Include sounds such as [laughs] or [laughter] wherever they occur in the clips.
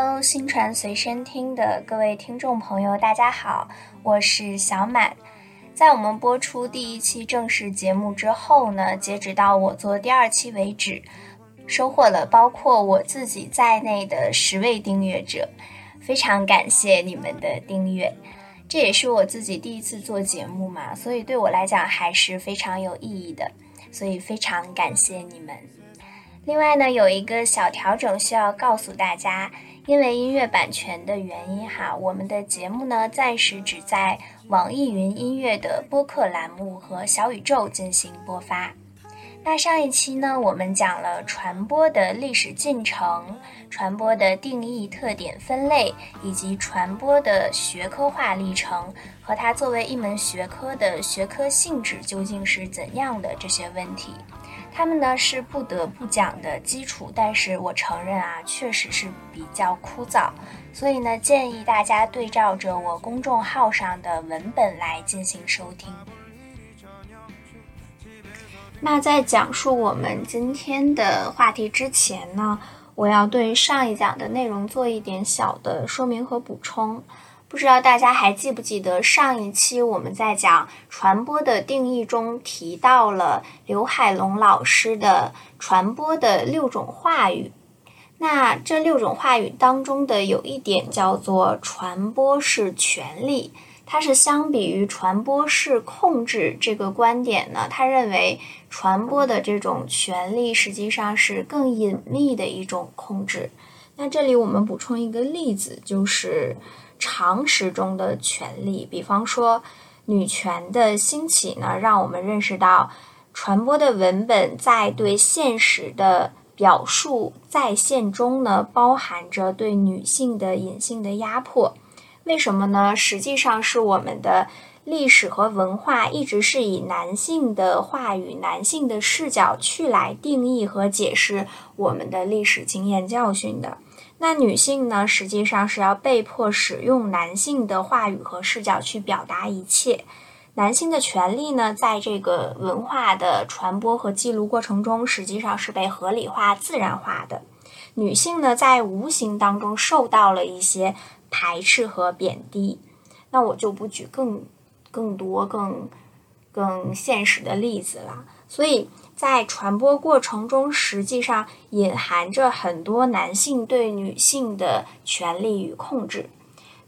Hello，新传随身听的各位听众朋友，大家好，我是小满。在我们播出第一期正式节目之后呢，截止到我做第二期为止，收获了包括我自己在内的十位订阅者，非常感谢你们的订阅。这也是我自己第一次做节目嘛，所以对我来讲还是非常有意义的，所以非常感谢你们。另外呢，有一个小调整需要告诉大家。因为音乐版权的原因哈，我们的节目呢暂时只在网易云音乐的播客栏目和小宇宙进行播发。那上一期呢，我们讲了传播的历史进程、传播的定义、特点、分类，以及传播的学科化历程和它作为一门学科的学科性质究竟是怎样的这些问题。他们呢是不得不讲的基础，但是我承认啊，确实是比较枯燥，所以呢，建议大家对照着我公众号上的文本来进行收听。那在讲述我们今天的话题之前呢，我要对上一讲的内容做一点小的说明和补充。不知道大家还记不记得上一期我们在讲传播的定义中提到了刘海龙老师的传播的六种话语。那这六种话语当中的有一点叫做传播是权利，它是相比于传播是控制这个观点呢，他认为传播的这种权利实际上是更隐秘的一种控制。那这里我们补充一个例子，就是。常识中的权利，比方说女权的兴起呢，让我们认识到传播的文本在对现实的表述再现中呢，包含着对女性的隐性的压迫。为什么呢？实际上是我们的历史和文化一直是以男性的话语、男性的视角去来定义和解释我们的历史经验教训的。那女性呢，实际上是要被迫使用男性的话语和视角去表达一切。男性的权利呢，在这个文化的传播和记录过程中，实际上是被合理化、自然化的。女性呢，在无形当中受到了一些排斥和贬低。那我就不举更更多、更更现实的例子了。所以。在传播过程中，实际上隐含着很多男性对女性的权利与控制。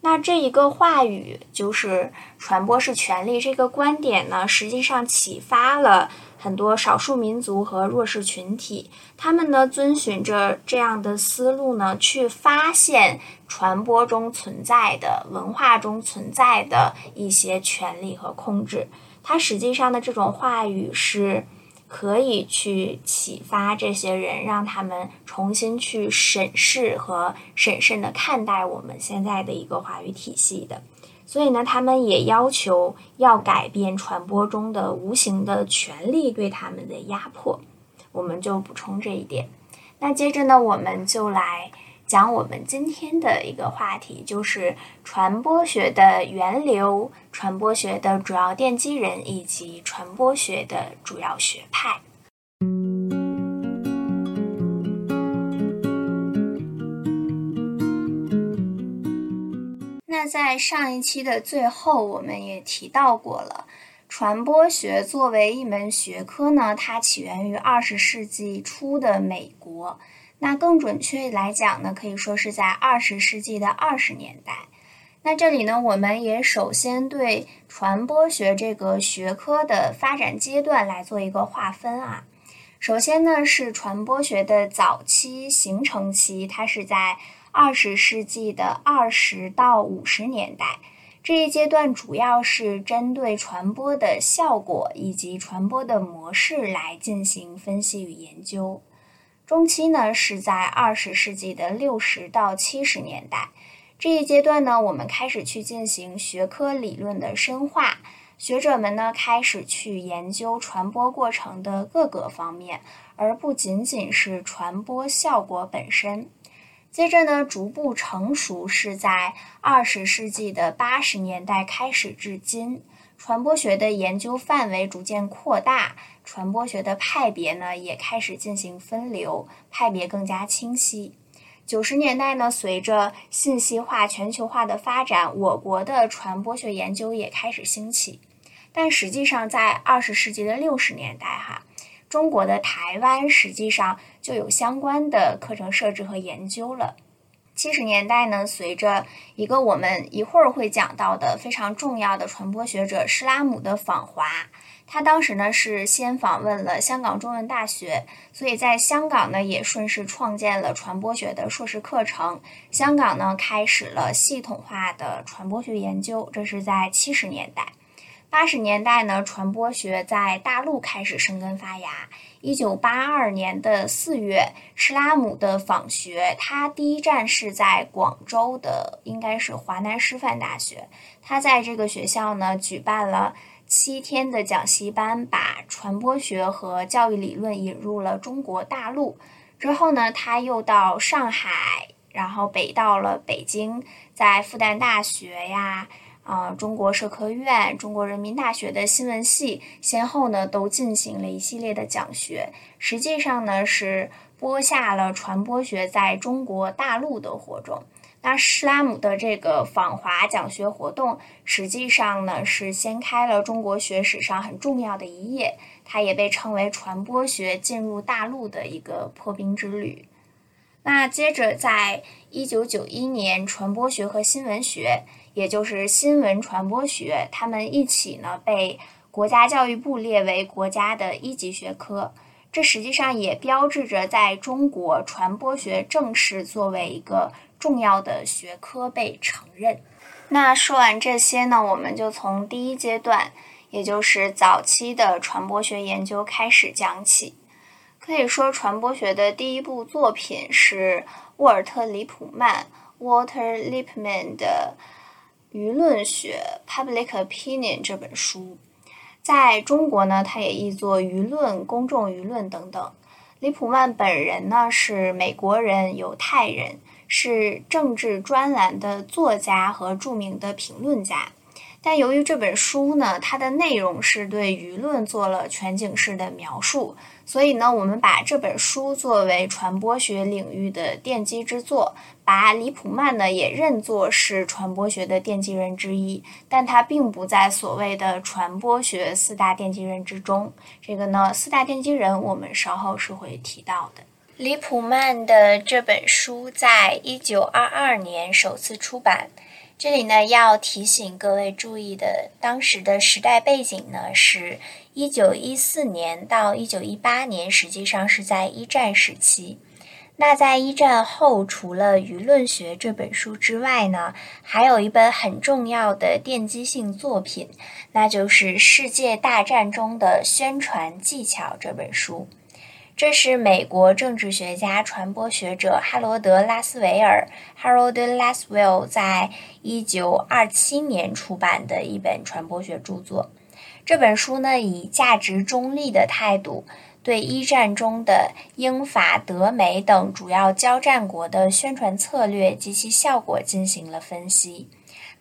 那这一个话语就是“传播是权利”这个观点呢，实际上启发了很多少数民族和弱势群体。他们呢，遵循着这样的思路呢，去发现传播中存在的文化中存在的一些权利和控制。它实际上的这种话语是。可以去启发这些人，让他们重新去审视和审慎的看待我们现在的一个话语体系的。所以呢，他们也要求要改变传播中的无形的权利对他们的压迫。我们就补充这一点。那接着呢，我们就来。讲我们今天的一个话题，就是传播学的源流、传播学的主要奠基人以及传播学的主要学派。那在上一期的最后，我们也提到过了，传播学作为一门学科呢，它起源于二十世纪初的美国。那更准确来讲呢，可以说是在二十世纪的二十年代。那这里呢，我们也首先对传播学这个学科的发展阶段来做一个划分啊。首先呢，是传播学的早期形成期，它是在二十世纪的二十到五十年代。这一阶段主要是针对传播的效果以及传播的模式来进行分析与研究。中期呢是在二十世纪的六十到七十年代，这一阶段呢，我们开始去进行学科理论的深化，学者们呢开始去研究传播过程的各个方面，而不仅仅是传播效果本身。接着呢，逐步成熟是在二十世纪的八十年代开始至今。传播学的研究范围逐渐扩大，传播学的派别呢也开始进行分流，派别更加清晰。九十年代呢，随着信息化、全球化的发展，我国的传播学研究也开始兴起。但实际上，在二十世纪的六十年代，哈，中国的台湾实际上就有相关的课程设置和研究了。七十年代呢，随着一个我们一会儿会讲到的非常重要的传播学者施拉姆的访华，他当时呢是先访问了香港中文大学，所以在香港呢也顺势创建了传播学的硕士课程。香港呢开始了系统化的传播学研究，这是在七十年代。八十年代呢，传播学在大陆开始生根发芽。一九八二年的四月，施拉姆的访学，他第一站是在广州的，应该是华南师范大学。他在这个学校呢，举办了七天的讲习班，把传播学和教育理论引入了中国大陆。之后呢，他又到上海，然后北到了北京，在复旦大学呀。啊，中国社科院、中国人民大学的新闻系先后呢都进行了一系列的讲学，实际上呢是播下了传播学在中国大陆的火种。那施拉姆的这个访华讲学活动，实际上呢是掀开了中国学史上很重要的一页，它也被称为传播学进入大陆的一个破冰之旅。那接着，在一九九一年，传播学和新闻学。也就是新闻传播学，他们一起呢被国家教育部列为国家的一级学科。这实际上也标志着在中国传播学正式作为一个重要的学科被承认。那说完这些呢，我们就从第一阶段，也就是早期的传播学研究开始讲起。可以说，传播学的第一部作品是沃尔特·里普曼 （Walter Lippmann） 的。舆论学 （Public Opinion） 这本书，在中国呢，它也译作舆论、公众舆论等等。李普曼本人呢是美国人、犹太人，是政治专栏的作家和著名的评论家。但由于这本书呢，它的内容是对舆论做了全景式的描述，所以呢，我们把这本书作为传播学领域的奠基之作，把李普曼呢也认作是传播学的奠基人之一，但他并不在所谓的传播学四大奠基人之中。这个呢，四大奠基人我们稍后是会提到的。李普曼的这本书在一九二二年首次出版。这里呢，要提醒各位注意的，当时的时代背景呢，是一九一四年到一九一八年，实际上是在一战时期。那在一战后，除了《舆论学》这本书之外呢，还有一本很重要的奠基性作品，那就是《世界大战中的宣传技巧》这本书。这是美国政治学家、传播学者哈罗德·拉斯维尔 （Harold Laswell） 在一九二七年出版的一本传播学著作。这本书呢，以价值中立的态度，对一战中的英法德美等主要交战国的宣传策略及其效果进行了分析。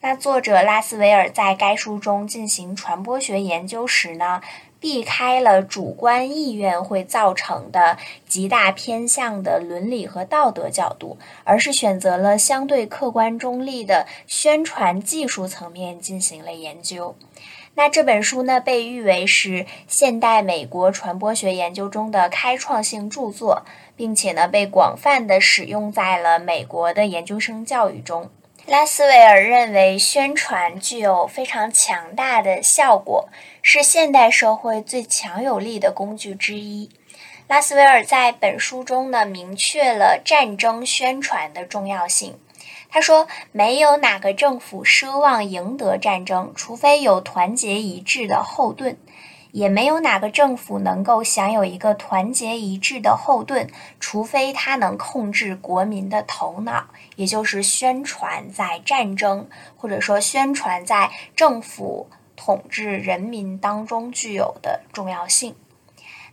那作者拉斯维尔在该书中进行传播学研究时呢？避开了主观意愿会造成的极大偏向的伦理和道德角度，而是选择了相对客观中立的宣传技术层面进行了研究。那这本书呢，被誉为是现代美国传播学研究中的开创性著作，并且呢，被广泛的使用在了美国的研究生教育中。拉斯维尔认为，宣传具有非常强大的效果，是现代社会最强有力的工具之一。拉斯维尔在本书中呢，明确了战争宣传的重要性。他说：“没有哪个政府奢望赢得战争，除非有团结一致的后盾。”也没有哪个政府能够享有一个团结一致的后盾，除非他能控制国民的头脑，也就是宣传在战争或者说宣传在政府统治人民当中具有的重要性。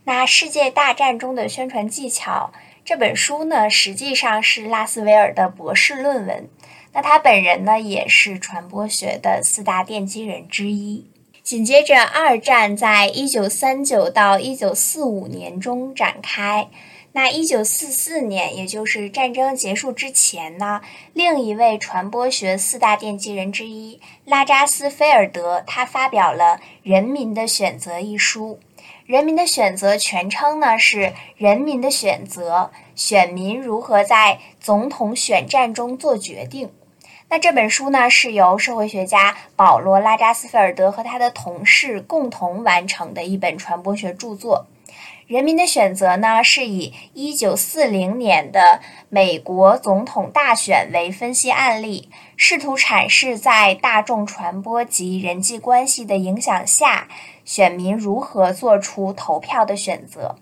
那世界大战中的宣传技巧这本书呢，实际上是拉斯维尔的博士论文。那他本人呢，也是传播学的四大奠基人之一。紧接着，二战在一九三九到一九四五年中展开。那一九四四年，也就是战争结束之前呢，另一位传播学四大奠基人之一拉扎斯菲尔德，他发表了《人民的选择》一书。《人民的选择》全称呢是《人民的选择：选民如何在总统选战中做决定》。那这本书呢，是由社会学家保罗·拉扎斯菲尔德和他的同事共同完成的一本传播学著作。《人民的选择》呢，是以1940年的美国总统大选为分析案例，试图阐释在大众传播及人际关系的影响下，选民如何做出投票的选择。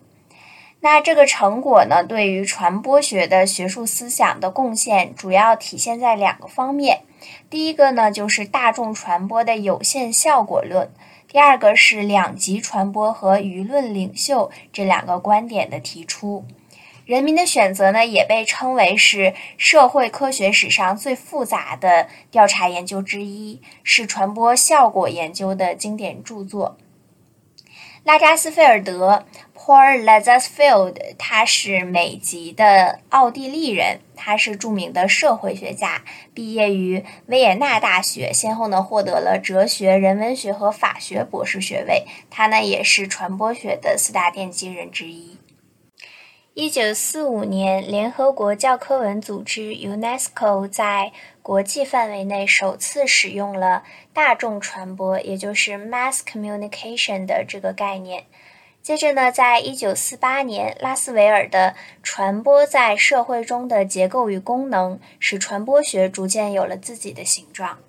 那这个成果呢，对于传播学的学术思想的贡献，主要体现在两个方面。第一个呢，就是大众传播的有限效果论；第二个是两极传播和舆论领袖这两个观点的提出。人民的选择呢，也被称为是社会科学史上最复杂的调查研究之一，是传播效果研究的经典著作。拉扎斯菲尔德 （Paul Lazarsfeld） 他是美籍的奥地利人，他是著名的社会学家，毕业于维也纳大学，先后呢获得了哲学、人文学和法学博士学位。他呢也是传播学的四大奠基人之一。一九四五年，联合国教科文组织 （UNESCO） 在国际范围内首次使用了大众传播，也就是 mass communication 的这个概念。接着呢，在一九四八年，拉斯维尔的传播在社会中的结构与功能，使传播学逐渐有了自己的形状。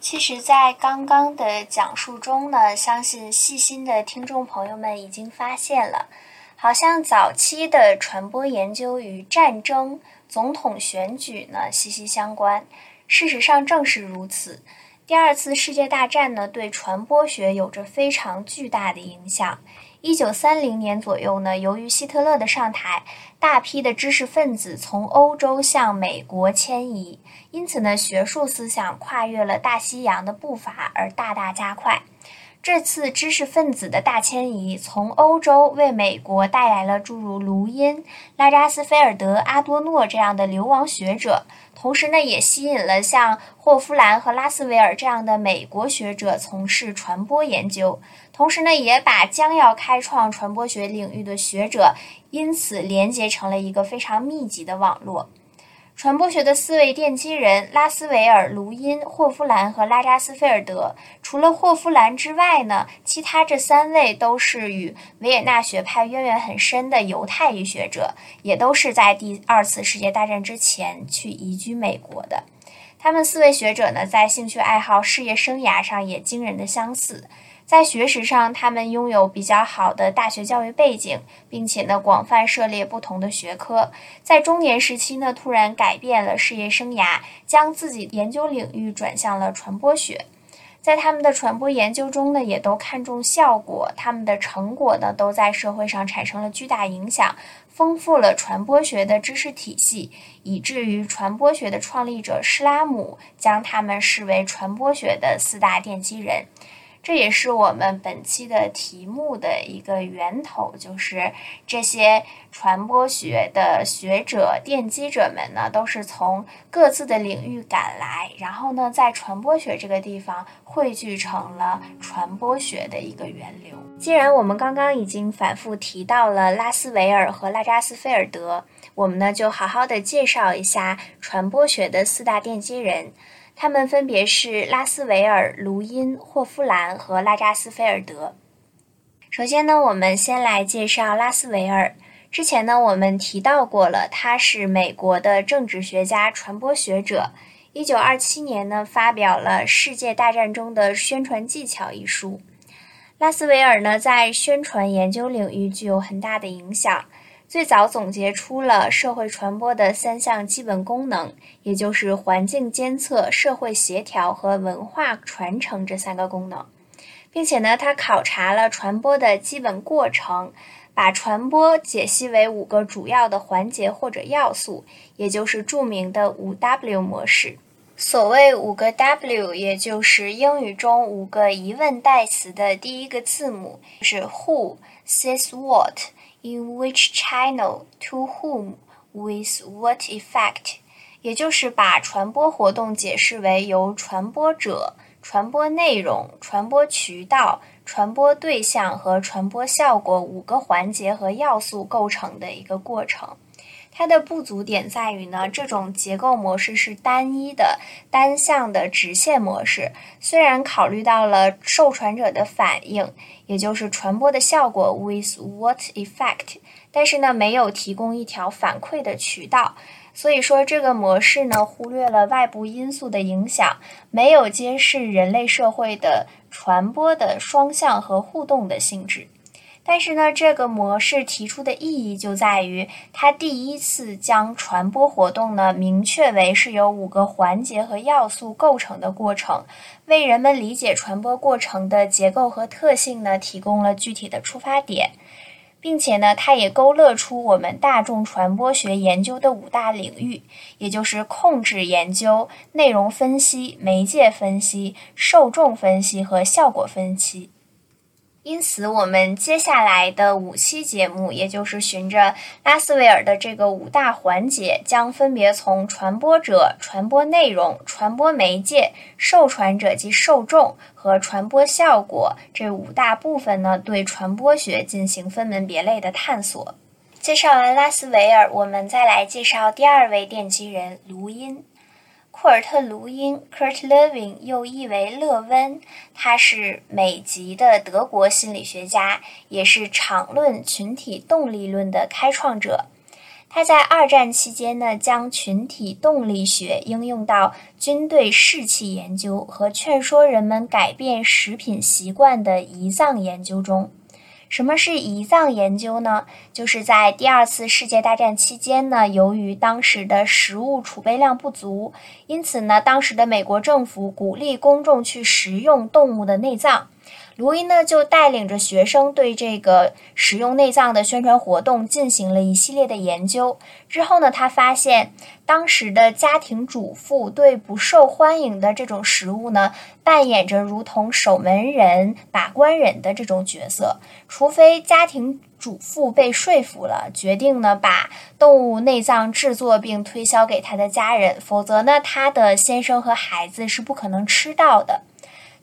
其实，在刚刚的讲述中呢，相信细心的听众朋友们已经发现了。好像早期的传播研究与战争、总统选举呢息息相关。事实上正是如此。第二次世界大战呢对传播学有着非常巨大的影响。一九三零年左右呢，由于希特勒的上台，大批的知识分子从欧洲向美国迁移，因此呢，学术思想跨越了大西洋的步伐而大大加快。这次知识分子的大迁移，从欧洲为美国带来了诸如卢因、拉扎斯菲尔德、阿多诺这样的流亡学者，同时呢，也吸引了像霍夫兰和拉斯维尔这样的美国学者从事传播研究，同时呢，也把将要开创传播学领域的学者因此连接成了一个非常密集的网络。传播学的四位奠基人拉斯维尔、卢因、霍夫兰和拉扎斯菲尔德，除了霍夫兰之外呢，其他这三位都是与维也纳学派渊源很深的犹太裔学者，也都是在第二次世界大战之前去移居美国的。他们四位学者呢，在兴趣爱好、事业生涯上也惊人的相似。在学识上，他们拥有比较好的大学教育背景，并且呢，广泛涉猎不同的学科。在中年时期呢，突然改变了事业生涯，将自己研究领域转向了传播学。在他们的传播研究中呢，也都看重效果。他们的成果呢，都在社会上产生了巨大影响，丰富了传播学的知识体系，以至于传播学的创立者施拉姆将他们视为传播学的四大奠基人。这也是我们本期的题目的一个源头，就是这些传播学的学者、奠基者们呢，都是从各自的领域赶来，然后呢，在传播学这个地方汇聚成了传播学的一个源流。既然我们刚刚已经反复提到了拉斯维尔和拉扎斯菲尔德，我们呢就好好的介绍一下传播学的四大奠基人。他们分别是拉斯维尔、卢因、霍夫兰和拉扎斯菲尔德。首先呢，我们先来介绍拉斯维尔。之前呢，我们提到过了，他是美国的政治学家、传播学者。一九二七年呢，发表了《世界大战中的宣传技巧》一书。拉斯维尔呢，在宣传研究领域具有很大的影响。最早总结出了社会传播的三项基本功能，也就是环境监测、社会协调和文化传承这三个功能，并且呢，他考察了传播的基本过程，把传播解析为五个主要的环节或者要素，也就是著名的五 W 模式。所谓五个 W，也就是英语中五个疑问代词的第一个字母是 Who says what。In which channel, to whom, with what effect，也就是把传播活动解释为由传播者、传播内容、传播渠道、传播对象和传播效果五个环节和要素构成的一个过程。它的不足点在于呢，这种结构模式是单一的、单向的直线模式。虽然考虑到了受传者的反应，也就是传播的效果 （with what effect），但是呢，没有提供一条反馈的渠道。所以说，这个模式呢，忽略了外部因素的影响，没有揭示人类社会的传播的双向和互动的性质。但是呢，这个模式提出的意义就在于，它第一次将传播活动呢明确为是由五个环节和要素构成的过程，为人们理解传播过程的结构和特性呢提供了具体的出发点，并且呢，它也勾勒出我们大众传播学研究的五大领域，也就是控制研究、内容分析、媒介分析、受众分析和效果分析。因此，我们接下来的五期节目，也就是循着拉斯维尔的这个五大环节，将分别从传播者、传播内容、传播媒介、受传者及受众和传播效果这五大部分呢，对传播学进行分门别类的探索。介绍完拉斯维尔，我们再来介绍第二位奠基人卢因。库尔特·卢因 （Kurt Lewin） 又译为勒温，他是美籍的德国心理学家，也是场论群体动力论的开创者。他在二战期间呢，将群体动力学应用到军队士气研究和劝说人们改变食品习惯的胰脏研究中。什么是胰脏研究呢？就是在第二次世界大战期间呢，由于当时的食物储备量不足，因此呢，当时的美国政府鼓励公众去食用动物的内脏。卢因呢，就带领着学生对这个食用内脏的宣传活动进行了一系列的研究。之后呢，他发现当时的家庭主妇对不受欢迎的这种食物呢，扮演着如同守门人、把关人的这种角色。除非家庭主妇被说服了，决定呢把动物内脏制作并推销给他的家人，否则呢，他的先生和孩子是不可能吃到的。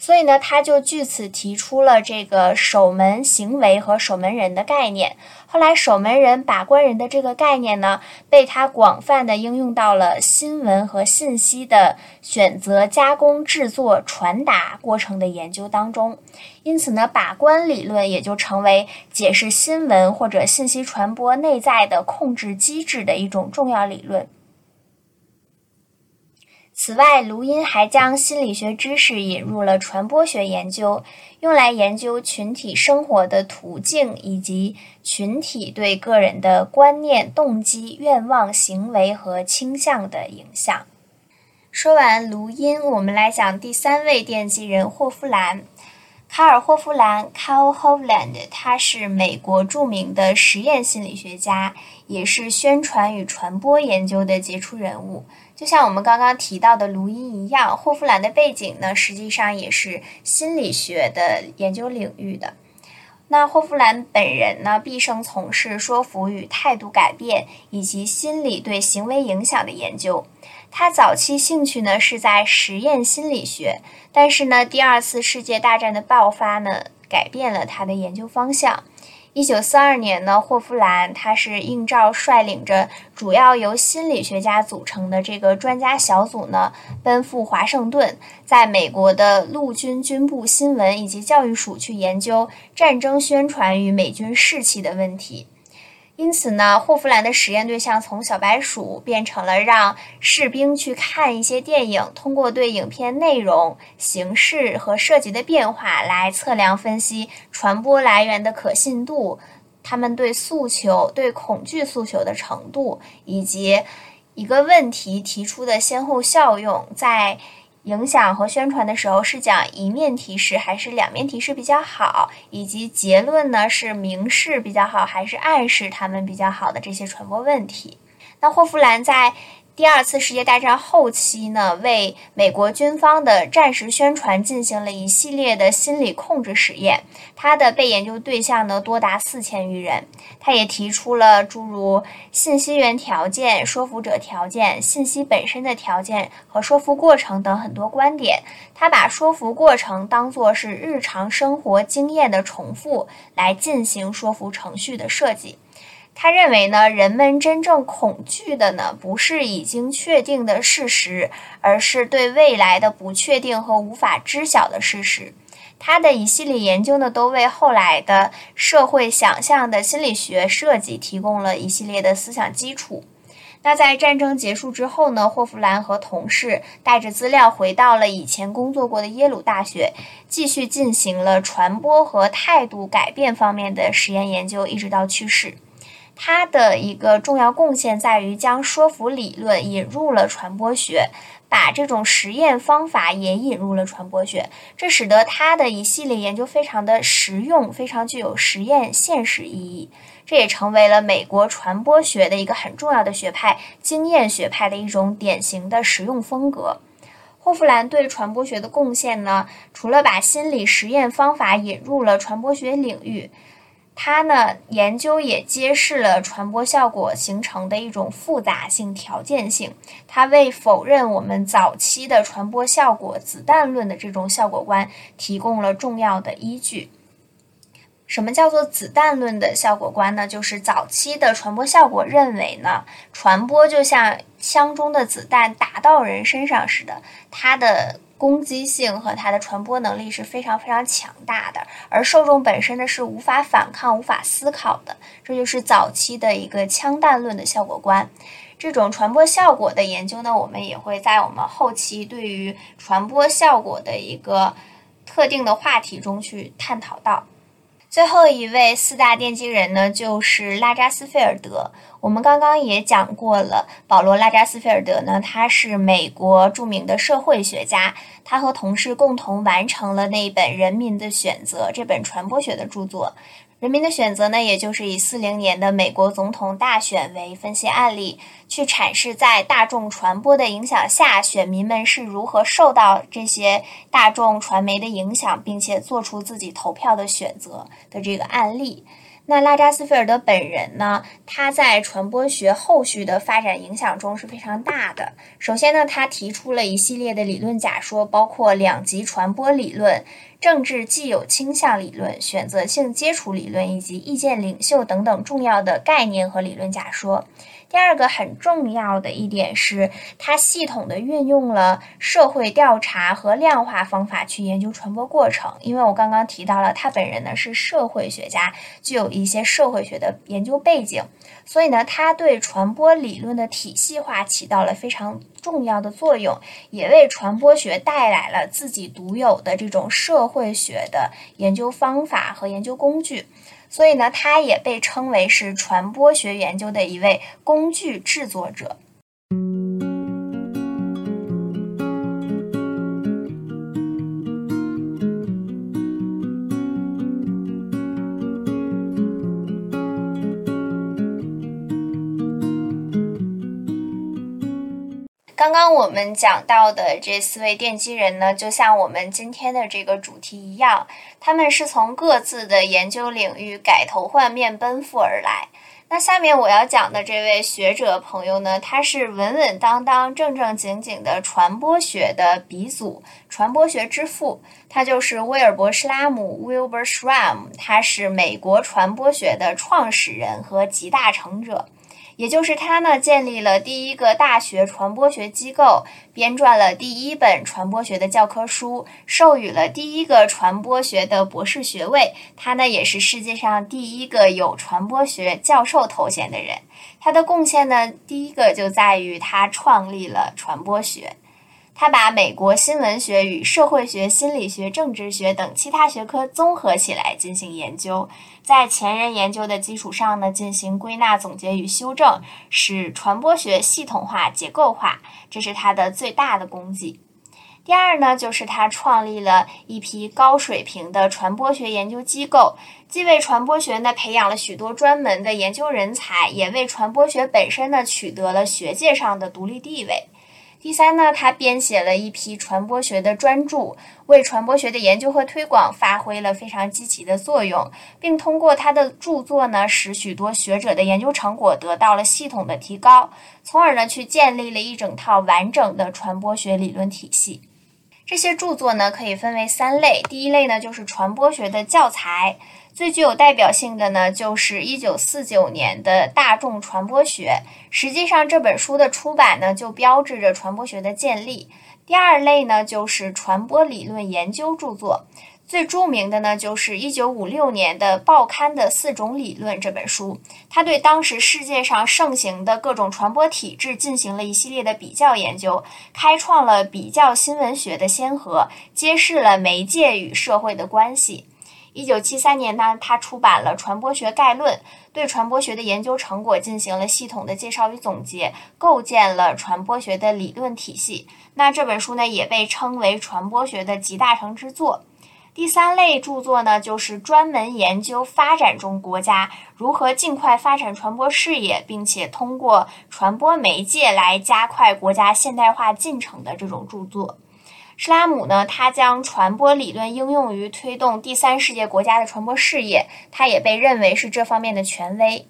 所以呢，他就据此提出了这个守门行为和守门人的概念。后来，守门人、把关人的这个概念呢，被他广泛的应用到了新闻和信息的选择、加工、制作、传达过程的研究当中。因此呢，把关理论也就成为解释新闻或者信息传播内在的控制机制的一种重要理论。此外，卢因还将心理学知识引入了传播学研究，用来研究群体生活的途径以及群体对个人的观念、动机、愿望、行为和倾向的影响。说完卢因，我们来讲第三位奠基人霍夫兰。卡尔·霍夫兰 （Carl Hovland） 他是美国著名的实验心理学家，也是宣传与传播研究的杰出人物。就像我们刚刚提到的卢因一样，霍夫兰的背景呢，实际上也是心理学的研究领域的。那霍夫兰本人呢，毕生从事说服与态度改变以及心理对行为影响的研究。他早期兴趣呢是在实验心理学，但是呢，第二次世界大战的爆发呢，改变了他的研究方向。一九四二年呢，霍夫兰他是应召率领着主要由心理学家组成的这个专家小组呢，奔赴华盛顿，在美国的陆军军部新闻以及教育署去研究战争宣传与美军士气的问题。因此呢，霍夫兰的实验对象从小白鼠变成了让士兵去看一些电影，通过对影片内容、形式和涉及的变化来测量分析传播来源的可信度，他们对诉求、对恐惧诉求的程度，以及一个问题提出的先后效用，在。影响和宣传的时候是讲一面提示还是两面提示比较好，以及结论呢是明示比较好还是暗示他们比较好的这些传播问题。那霍夫兰在第二次世界大战后期呢，为美国军方的战时宣传进行了一系列的心理控制实验。他的被研究对象呢多达四千余人。他也提出了诸如信息源条件、说服者条件、信息本身的条件和说服过程等很多观点。他把说服过程当作是日常生活经验的重复来进行说服程序的设计。他认为呢，人们真正恐惧的呢，不是已经确定的事实，而是对未来的不确定和无法知晓的事实。他的一系列研究呢，都为后来的社会想象的心理学设计提供了一系列的思想基础。那在战争结束之后呢，霍夫兰和同事带着资料回到了以前工作过的耶鲁大学，继续进行了传播和态度改变方面的实验研究，一直到去世。他的一个重要贡献在于将说服理论引入了传播学，把这种实验方法也引入了传播学，这使得他的一系列研究非常的实用，非常具有实验现实意义。这也成为了美国传播学的一个很重要的学派——经验学派的一种典型的实用风格。霍夫兰对传播学的贡献呢，除了把心理实验方法引入了传播学领域。它呢，研究也揭示了传播效果形成的一种复杂性、条件性。它为否认我们早期的传播效果子弹论的这种效果观提供了重要的依据。什么叫做子弹论的效果观呢？就是早期的传播效果认为呢，传播就像枪中的子弹打到人身上似的，它的。攻击性和它的传播能力是非常非常强大的，而受众本身呢是无法反抗、无法思考的，这就是早期的一个枪弹论的效果观。这种传播效果的研究呢，我们也会在我们后期对于传播效果的一个特定的话题中去探讨到。最后一位四大奠基人呢，就是拉扎斯菲尔德。我们刚刚也讲过了，保罗·拉扎斯菲尔德呢，他是美国著名的社会学家，他和同事共同完成了那本《人民的选择》这本传播学的著作。人民的选择呢，也就是以四零年的美国总统大选为分析案例，去阐释在大众传播的影响下，选民们是如何受到这些大众传媒的影响，并且做出自己投票的选择的这个案例。那拉扎斯菲尔德本人呢？他在传播学后续的发展影响中是非常大的。首先呢，他提出了一系列的理论假说，包括两极传播理论、政治既有倾向理论、选择性接触理论以及意见领袖等等重要的概念和理论假说。第二个很重要的一点是，他系统的运用了社会调查和量化方法去研究传播过程。因为我刚刚提到了，他本人呢是社会学家，具有一些社会学的研究背景，所以呢，他对传播理论的体系化起到了非常重要的作用，也为传播学带来了自己独有的这种社会学的研究方法和研究工具。所以呢，他也被称为是传播学研究的一位工具制作者。刚刚我们讲到的这四位奠基人呢，就像我们今天的这个主题一样，他们是从各自的研究领域改头换面奔赴而来。那下面我要讲的这位学者朋友呢，他是稳稳当当、正正经经的传播学的鼻祖，传播学之父，他就是威尔伯·施拉姆 （Wilbur Schramm），他是美国传播学的创始人和集大成者。也就是他呢，建立了第一个大学传播学机构，编撰了第一本传播学的教科书，授予了第一个传播学的博士学位。他呢，也是世界上第一个有传播学教授头衔的人。他的贡献呢，第一个就在于他创立了传播学。他把美国新闻学与社会学、心理学、政治学等其他学科综合起来进行研究，在前人研究的基础上呢，进行归纳、总结与修正，使传播学系统化、结构化，这是他的最大的功绩。第二呢，就是他创立了一批高水平的传播学研究机构，既为传播学呢培养了许多专门的研究人才，也为传播学本身呢取得了学界上的独立地位。第三呢，他编写了一批传播学的专著，为传播学的研究和推广发挥了非常积极的作用，并通过他的著作呢，使许多学者的研究成果得到了系统的提高，从而呢，去建立了一整套完整的传播学理论体系。这些著作呢，可以分为三类，第一类呢，就是传播学的教材。最具有代表性的呢，就是一九四九年的大众传播学。实际上，这本书的出版呢，就标志着传播学的建立。第二类呢，就是传播理论研究著作。最著名的呢，就是一九五六年的《报刊的四种理论》这本书。它对当时世界上盛行的各种传播体制进行了一系列的比较研究，开创了比较新闻学的先河，揭示了媒介与社会的关系。一九七三年呢，他出版了《传播学概论》，对传播学的研究成果进行了系统的介绍与总结，构建了传播学的理论体系。那这本书呢，也被称为传播学的集大成之作。第三类著作呢，就是专门研究发展中国家如何尽快发展传播事业，并且通过传播媒介来加快国家现代化进程的这种著作。施拉姆呢，他将传播理论应用于推动第三世界国家的传播事业，他也被认为是这方面的权威。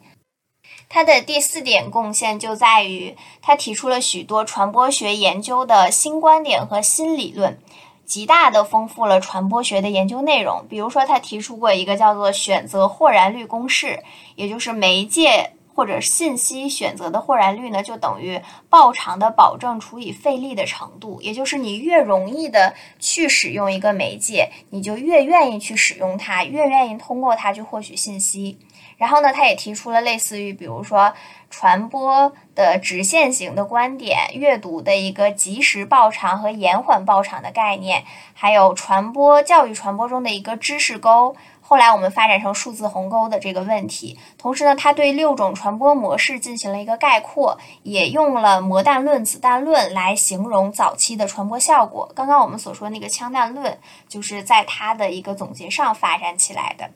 他的第四点贡献就在于，他提出了许多传播学研究的新观点和新理论，极大的丰富了传播学的研究内容。比如说，他提出过一个叫做选择豁然率公式，也就是媒介。或者信息选择的豁然率呢，就等于报偿的保证除以费力的程度，也就是你越容易的去使用一个媒介，你就越愿意去使用它，越愿意通过它去获取信息。然后呢，他也提出了类似于比如说传播的直线型的观点，阅读的一个及时报偿和延缓报偿的概念，还有传播教育传播中的一个知识沟。后来我们发展成数字鸿沟的这个问题，同时呢，他对六种传播模式进行了一个概括，也用了魔弹论、子弹论来形容早期的传播效果。刚刚我们所说那个枪弹论，就是在他的一个总结上发展起来的。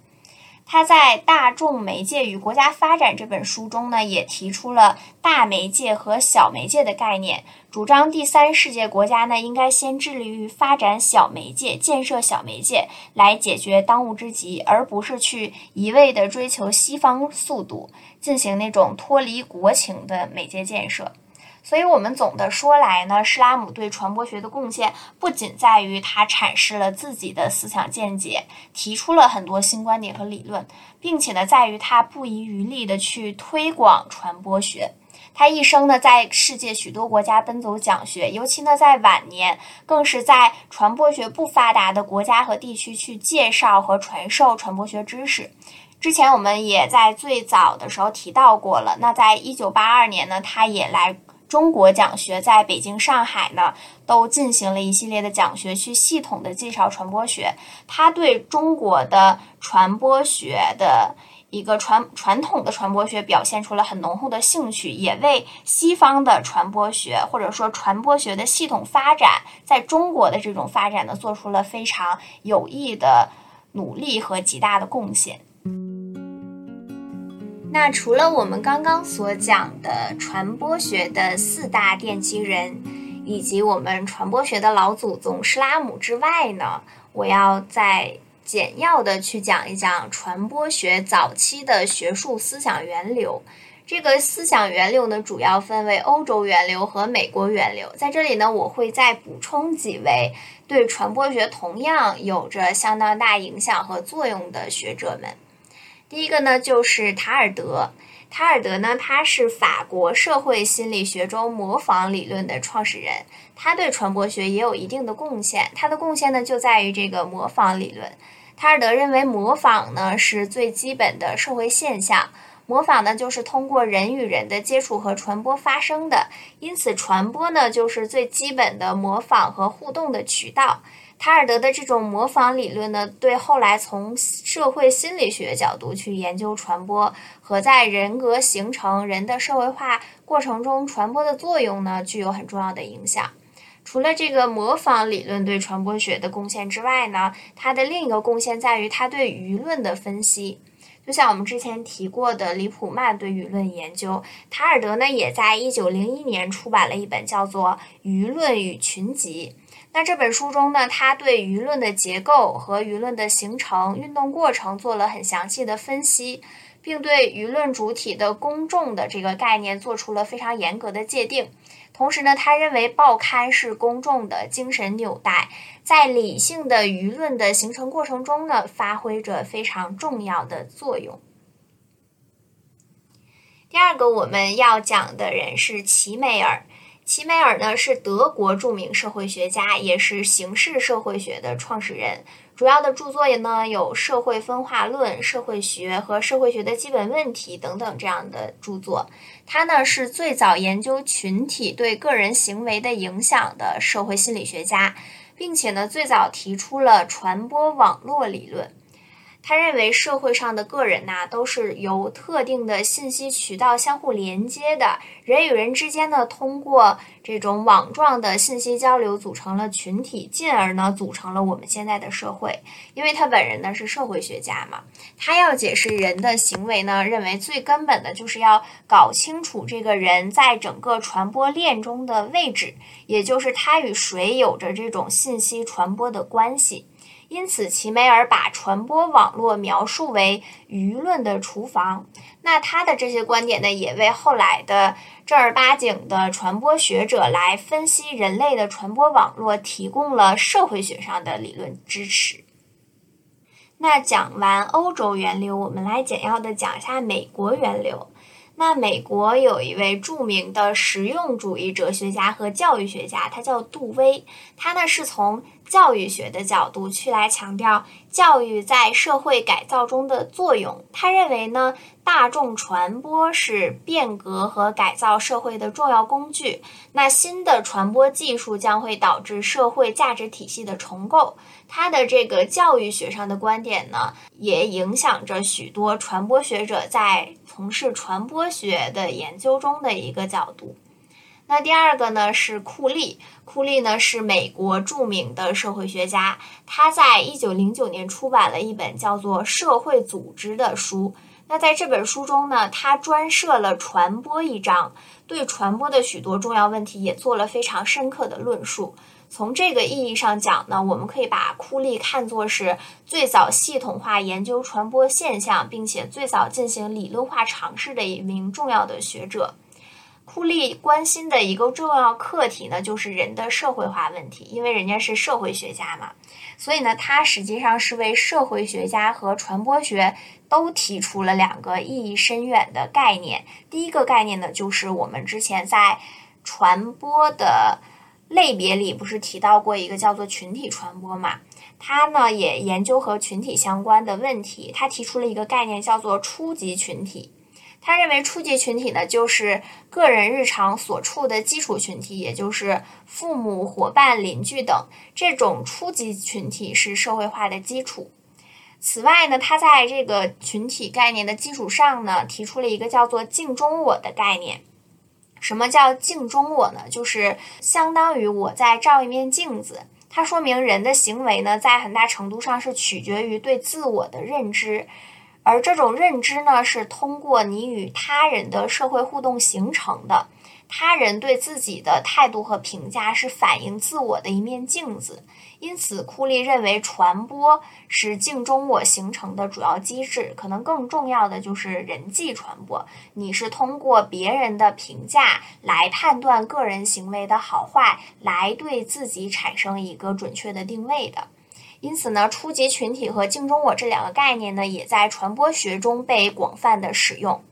他在《大众媒介与国家发展》这本书中呢，也提出了大媒介和小媒介的概念，主张第三世界国家呢应该先致力于发展小媒介，建设小媒介来解决当务之急，而不是去一味的追求西方速度，进行那种脱离国情的媒介建设。所以，我们总的说来呢，施拉姆对传播学的贡献不仅在于他阐释了自己的思想见解，提出了很多新观点和理论，并且呢，在于他不遗余力的去推广传播学。他一生呢，在世界许多国家奔走讲学，尤其呢，在晚年，更是在传播学不发达的国家和地区去介绍和传授传播学知识。之前我们也在最早的时候提到过了。那在一九八二年呢，他也来。中国讲学在北京、上海呢，都进行了一系列的讲学，去系统的介绍传播学。他对中国的传播学的一个传传统的传播学表现出了很浓厚的兴趣，也为西方的传播学或者说传播学的系统发展在中国的这种发展呢，做出了非常有益的努力和极大的贡献。那除了我们刚刚所讲的传播学的四大奠基人，以及我们传播学的老祖宗施拉姆之外呢，我要再简要的去讲一讲传播学早期的学术思想源流。这个思想源流呢，主要分为欧洲源流和美国源流。在这里呢，我会再补充几位对传播学同样有着相当大影响和作用的学者们。第一个呢，就是塔尔德。塔尔德呢，他是法国社会心理学中模仿理论的创始人，他对传播学也有一定的贡献。他的贡献呢，就在于这个模仿理论。塔尔德认为，模仿呢是最基本的社会现象，模仿呢就是通过人与人的接触和传播发生的，因此传播呢就是最基本的模仿和互动的渠道。塔尔德的这种模仿理论呢，对后来从社会心理学角度去研究传播和在人格形成、人的社会化过程中传播的作用呢，具有很重要的影响。除了这个模仿理论对传播学的贡献之外呢，它的另一个贡献在于它对舆论的分析。就像我们之前提过的，李普曼对舆论研究，塔尔德呢也在一九零一年出版了一本叫做《舆论与群集》。那这本书中呢，他对舆论的结构和舆论的形成、运动过程做了很详细的分析，并对舆论主体的公众的这个概念做出了非常严格的界定。同时呢，他认为报刊是公众的精神纽带，在理性的舆论的形成过程中呢，发挥着非常重要的作用。第二个我们要讲的人是齐美尔。齐美尔呢是德国著名社会学家，也是形式社会学的创始人。主要的著作也呢有《社会分化论》《社会学》和《社会学的基本问题》等等这样的著作。他呢是最早研究群体对个人行为的影响的社会心理学家，并且呢最早提出了传播网络理论。他认为社会上的个人呐，都是由特定的信息渠道相互连接的，人与人之间呢，通过这种网状的信息交流组成了群体，进而呢，组成了我们现在的社会。因为他本人呢是社会学家嘛，他要解释人的行为呢，认为最根本的就是要搞清楚这个人在整个传播链中的位置，也就是他与谁有着这种信息传播的关系。因此，齐梅尔把传播网络描述为舆论的厨房。那他的这些观点呢，也为后来的正儿八经的传播学者来分析人类的传播网络提供了社会学上的理论支持。那讲完欧洲源流，我们来简要的讲一下美国源流。那美国有一位著名的实用主义哲学家和教育学家，他叫杜威。他呢是从教育学的角度去来强调教育在社会改造中的作用。他认为呢，大众传播是变革和改造社会的重要工具。那新的传播技术将会导致社会价值体系的重构。他的这个教育学上的观点呢，也影响着许多传播学者在。从事传播学的研究中的一个角度。那第二个呢是库利，库利呢是美国著名的社会学家，他在一九零九年出版了一本叫做《社会组织》的书。那在这本书中呢，他专设了传播一章，对传播的许多重要问题也做了非常深刻的论述。从这个意义上讲呢，我们可以把库利看作是最早系统化研究传播现象，并且最早进行理论化尝试的一名重要的学者。库利关心的一个重要课题呢，就是人的社会化问题。因为人家是社会学家嘛，所以呢，他实际上是为社会学家和传播学都提出了两个意义深远的概念。第一个概念呢，就是我们之前在传播的。类别里不是提到过一个叫做群体传播嘛？他呢也研究和群体相关的问题。他提出了一个概念叫做初级群体。他认为初级群体呢就是个人日常所处的基础群体，也就是父母、伙伴、邻居等。这种初级群体是社会化的基础。此外呢，他在这个群体概念的基础上呢，提出了一个叫做镜中我的概念。什么叫镜中我呢？就是相当于我在照一面镜子，它说明人的行为呢，在很大程度上是取决于对自我的认知，而这种认知呢，是通过你与他人的社会互动形成的。他人对自己的态度和评价是反映自我的一面镜子，因此库利认为传播是镜中我形成的主要机制。可能更重要的就是人际传播，你是通过别人的评价来判断个人行为的好坏，来对自己产生一个准确的定位的。因此呢，初级群体和镜中我这两个概念呢，也在传播学中被广泛的使用。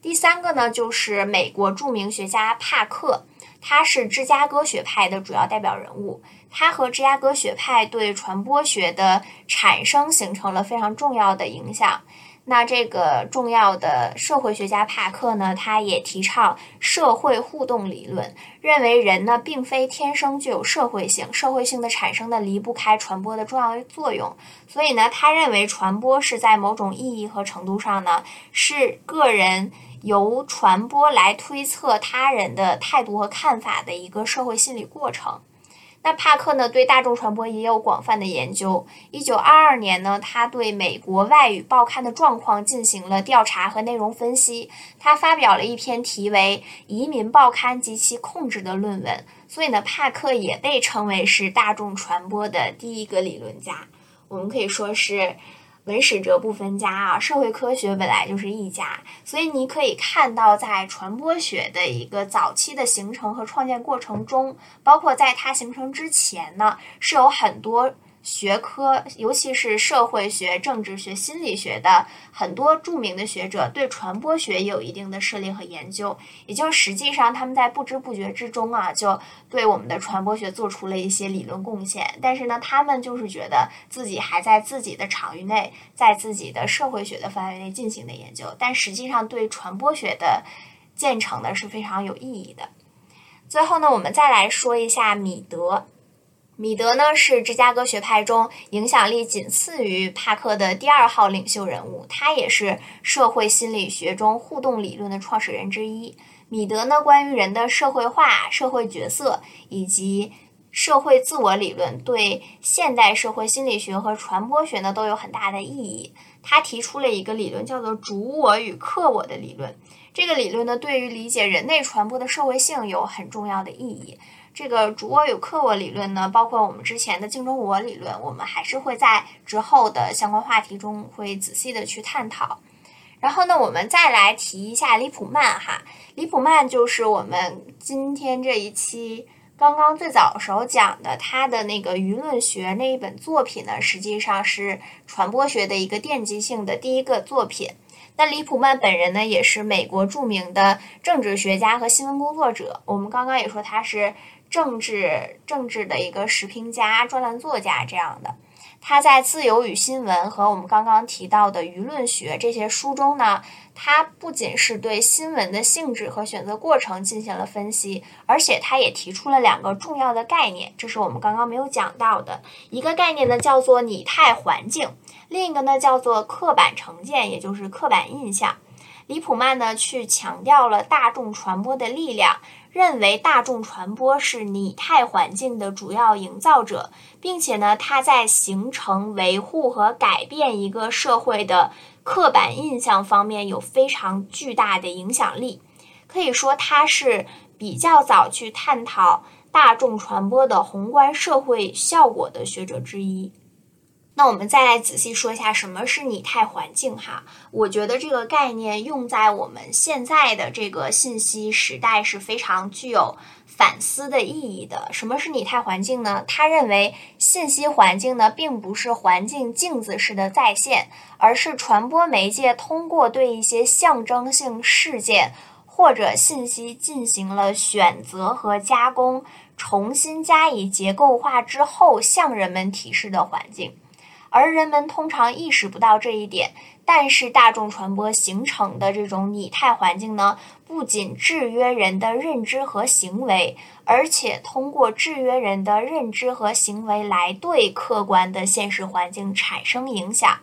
第三个呢，就是美国著名学家帕克，他是芝加哥学派的主要代表人物。他和芝加哥学派对传播学的产生形成了非常重要的影响。那这个重要的社会学家帕克呢，他也提倡社会互动理论，认为人呢并非天生具有社会性，社会性的产生呢离不开传播的重要作用。所以呢，他认为传播是在某种意义和程度上呢，是个人。由传播来推测他人的态度和看法的一个社会心理过程。那帕克呢，对大众传播也有广泛的研究。一九二二年呢，他对美国外语报刊的状况进行了调查和内容分析。他发表了一篇题为《移民报刊及其控制》的论文。所以呢，帕克也被称为是大众传播的第一个理论家。我们可以说是。文史哲不分家啊，社会科学本来就是一家，所以你可以看到，在传播学的一个早期的形成和创建过程中，包括在它形成之前呢，是有很多。学科，尤其是社会学、政治学、心理学的很多著名的学者，对传播学也有一定的涉猎和研究。也就是实际上，他们在不知不觉之中啊，就对我们的传播学做出了一些理论贡献。但是呢，他们就是觉得自己还在自己的场域内，在自己的社会学的范围内进行的研究，但实际上对传播学的建成呢是非常有意义的。最后呢，我们再来说一下米德。米德呢是芝加哥学派中影响力仅次于帕克的第二号领袖人物，他也是社会心理学中互动理论的创始人之一。米德呢关于人的社会化、社会角色以及社会自我理论，对现代社会心理学和传播学呢都有很大的意义。他提出了一个理论，叫做主我与客我的理论。这个理论呢对于理解人类传播的社会性有很重要的意义。这个主我与客我理论呢，包括我们之前的镜中我理论，我们还是会在之后的相关话题中会仔细的去探讨。然后呢，我们再来提一下李普曼哈，李普曼就是我们今天这一期刚刚最早时候讲的他的那个舆论学那一本作品呢，实际上是传播学的一个奠基性的第一个作品。那李普曼本人呢，也是美国著名的政治学家和新闻工作者。我们刚刚也说他是。政治政治的一个时评家、专栏作家这样的，他在《自由与新闻》和我们刚刚提到的《舆论学》这些书中呢，他不仅是对新闻的性质和选择过程进行了分析，而且他也提出了两个重要的概念，这是我们刚刚没有讲到的。一个概念呢叫做拟态环境，另一个呢叫做刻板成见，也就是刻板印象。李普曼呢去强调了大众传播的力量。认为大众传播是拟态环境的主要营造者，并且呢，它在形成、维护和改变一个社会的刻板印象方面有非常巨大的影响力。可以说，它是比较早去探讨大众传播的宏观社会效果的学者之一。那我们再来仔细说一下什么是拟态环境哈。我觉得这个概念用在我们现在的这个信息时代是非常具有反思的意义的。什么是拟态环境呢？他认为信息环境呢并不是环境镜子式的再现，而是传播媒介通过对一些象征性事件或者信息进行了选择和加工，重新加以结构化之后向人们提示的环境。而人们通常意识不到这一点，但是大众传播形成的这种拟态环境呢，不仅制约人的认知和行为，而且通过制约人的认知和行为来对客观的现实环境产生影响。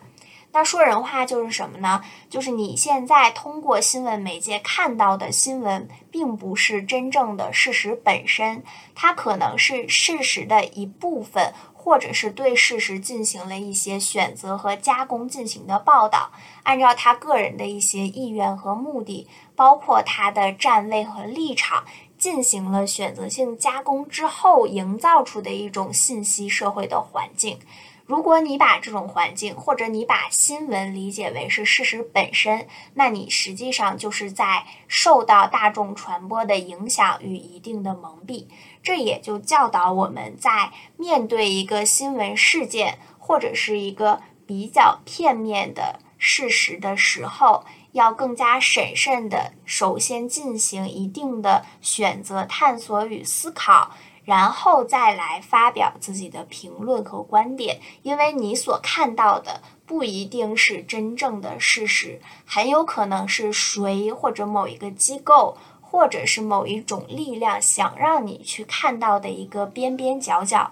那说人话就是什么呢？就是你现在通过新闻媒介看到的新闻，并不是真正的事实本身，它可能是事实的一部分。或者是对事实进行了一些选择和加工进行的报道，按照他个人的一些意愿和目的，包括他的站位和立场，进行了选择性加工之后营造出的一种信息社会的环境。如果你把这种环境，或者你把新闻理解为是事实本身，那你实际上就是在受到大众传播的影响与一定的蒙蔽。这也就教导我们在面对一个新闻事件或者是一个比较片面的事实的时候，要更加审慎的，首先进行一定的选择、探索与思考。然后再来发表自己的评论和观点，因为你所看到的不一定是真正的事实，很有可能是谁或者某一个机构，或者是某一种力量想让你去看到的一个边边角角。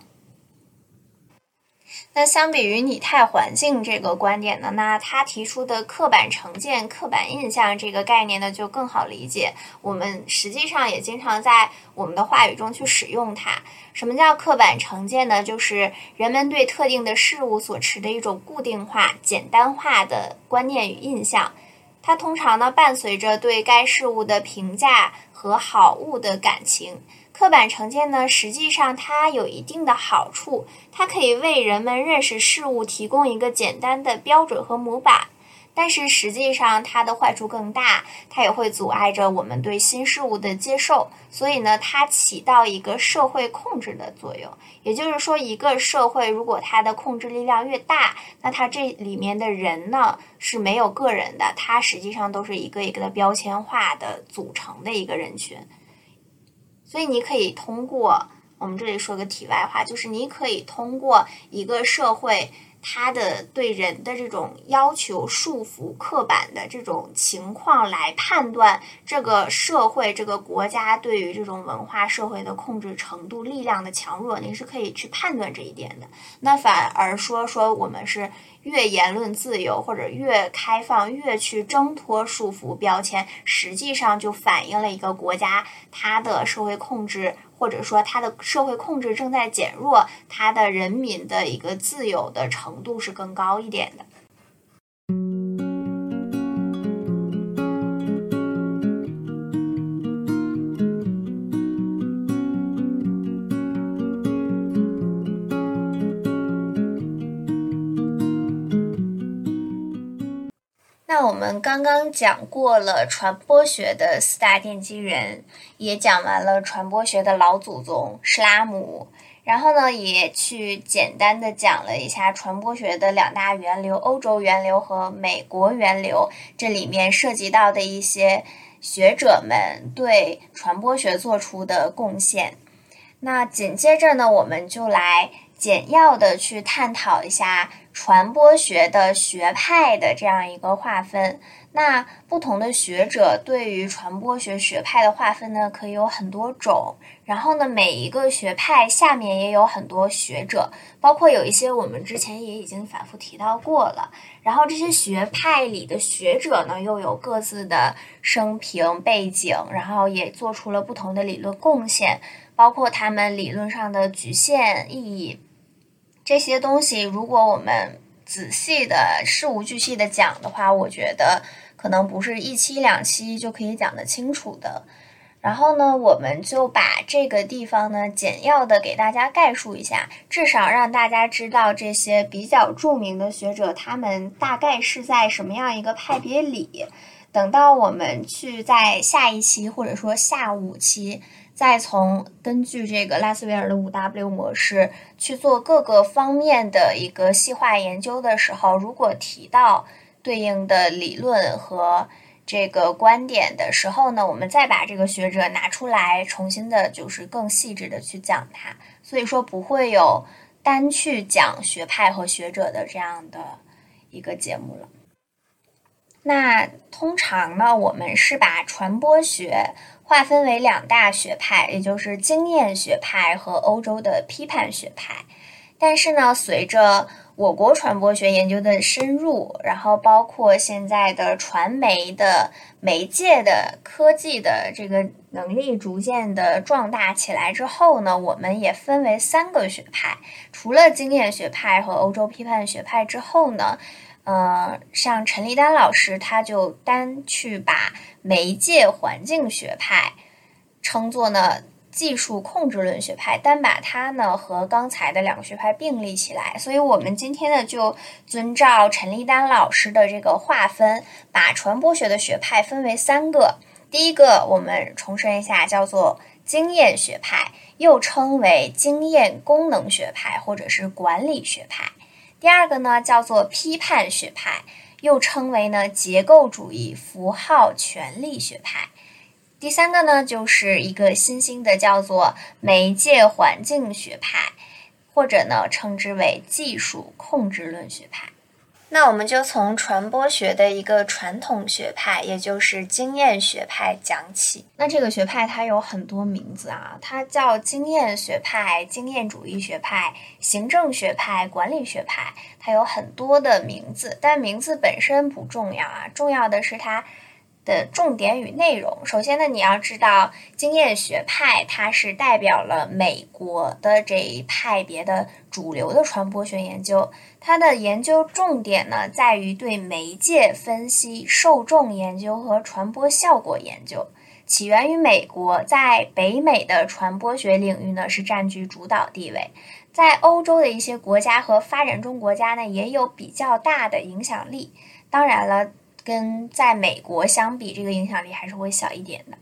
那相比于拟态环境这个观点呢，那他提出的刻板成见、刻板印象这个概念呢，就更好理解。我们实际上也经常在我们的话语中去使用它。什么叫刻板成见呢？就是人们对特定的事物所持的一种固定化、简单化的观念与印象。它通常呢，伴随着对该事物的评价和好恶的感情。刻板成见呢，实际上它有一定的好处，它可以为人们认识事物提供一个简单的标准和模板。但是实际上它的坏处更大，它也会阻碍着我们对新事物的接受。所以呢，它起到一个社会控制的作用。也就是说，一个社会如果它的控制力量越大，那它这里面的人呢是没有个人的，它实际上都是一个一个的标签化的组成的一个人群。所以你可以通过我们这里说个题外话，就是你可以通过一个社会它的对人的这种要求、束缚、刻板的这种情况来判断这个社会、这个国家对于这种文化社会的控制程度、力量的强弱，你是可以去判断这一点的。那反而说说我们是。越言论自由或者越开放，越去挣脱束缚标签，实际上就反映了一个国家它的社会控制，或者说它的社会控制正在减弱，它的人民的一个自由的程度是更高一点的。我们刚刚讲过了传播学的四大奠基人，也讲完了传播学的老祖宗施拉姆，然后呢，也去简单的讲了一下传播学的两大源流——欧洲源流和美国源流，这里面涉及到的一些学者们对传播学做出的贡献。那紧接着呢，我们就来简要的去探讨一下。传播学的学派的这样一个划分，那不同的学者对于传播学学派的划分呢，可以有很多种。然后呢，每一个学派下面也有很多学者，包括有一些我们之前也已经反复提到过了。然后这些学派里的学者呢，又有各自的生平背景，然后也做出了不同的理论贡献，包括他们理论上的局限意义。这些东西，如果我们仔细的事无巨细的讲的话，我觉得可能不是一期两期就可以讲得清楚的。然后呢，我们就把这个地方呢简要的给大家概述一下，至少让大家知道这些比较著名的学者他们大概是在什么样一个派别里。等到我们去在下一期或者说下五期。再从根据这个拉斯维尔的五 W 模式去做各个方面的一个细化研究的时候，如果提到对应的理论和这个观点的时候呢，我们再把这个学者拿出来，重新的就是更细致的去讲它。所以说不会有单去讲学派和学者的这样的一个节目了。那通常呢，我们是把传播学。划分为两大学派，也就是经验学派和欧洲的批判学派。但是呢，随着我国传播学研究的深入，然后包括现在的传媒的媒介的科技的这个能力逐渐的壮大起来之后呢，我们也分为三个学派。除了经验学派和欧洲批判学派之后呢。呃，像陈立丹老师，他就单去把媒介环境学派称作呢技术控制论学派，单把它呢和刚才的两个学派并立起来。所以，我们今天呢就遵照陈立丹老师的这个划分，把传播学的学派分为三个。第一个，我们重申一下，叫做经验学派，又称为经验功能学派或者是管理学派。第二个呢，叫做批判学派，又称为呢结构主义符号权力学派。第三个呢，就是一个新兴的，叫做媒介环境学派，或者呢称之为技术控制论学派。那我们就从传播学的一个传统学派，也就是经验学派讲起。那这个学派它有很多名字啊，它叫经验学派、经验主义学派、行政学派、管理学派，它有很多的名字，但名字本身不重要啊，重要的是它。的重点与内容。首先呢，你要知道经验学派它是代表了美国的这一派别的主流的传播学研究。它的研究重点呢在于对媒介分析、受众研究和传播效果研究。起源于美国，在北美的传播学领域呢是占据主导地位。在欧洲的一些国家和发展中国家呢也有比较大的影响力。当然了。跟在美国相比，这个影响力还是会小一点的。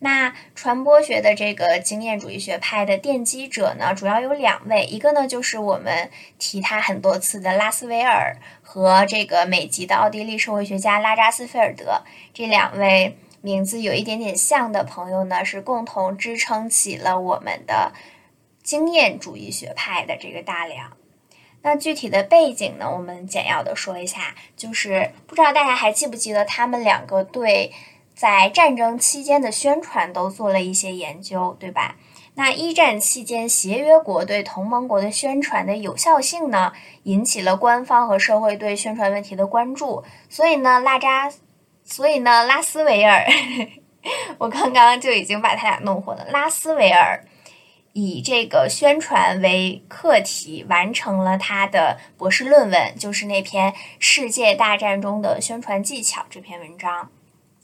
那传播学的这个经验主义学派的奠基者呢，主要有两位，一个呢就是我们提他很多次的拉斯维尔和这个美籍的奥地利社会学家拉扎斯菲尔德，这两位名字有一点点像的朋友呢，是共同支撑起了我们的经验主义学派的这个大梁。那具体的背景呢？我们简要的说一下，就是不知道大家还记不记得，他们两个对在战争期间的宣传都做了一些研究，对吧？那一战期间协约国对同盟国的宣传的有效性呢，引起了官方和社会对宣传问题的关注。所以呢，拉扎，所以呢，拉斯维尔，[laughs] 我刚刚就已经把他俩弄混了，拉斯维尔。以这个宣传为课题，完成了他的博士论文，就是那篇《世界大战中的宣传技巧》这篇文章。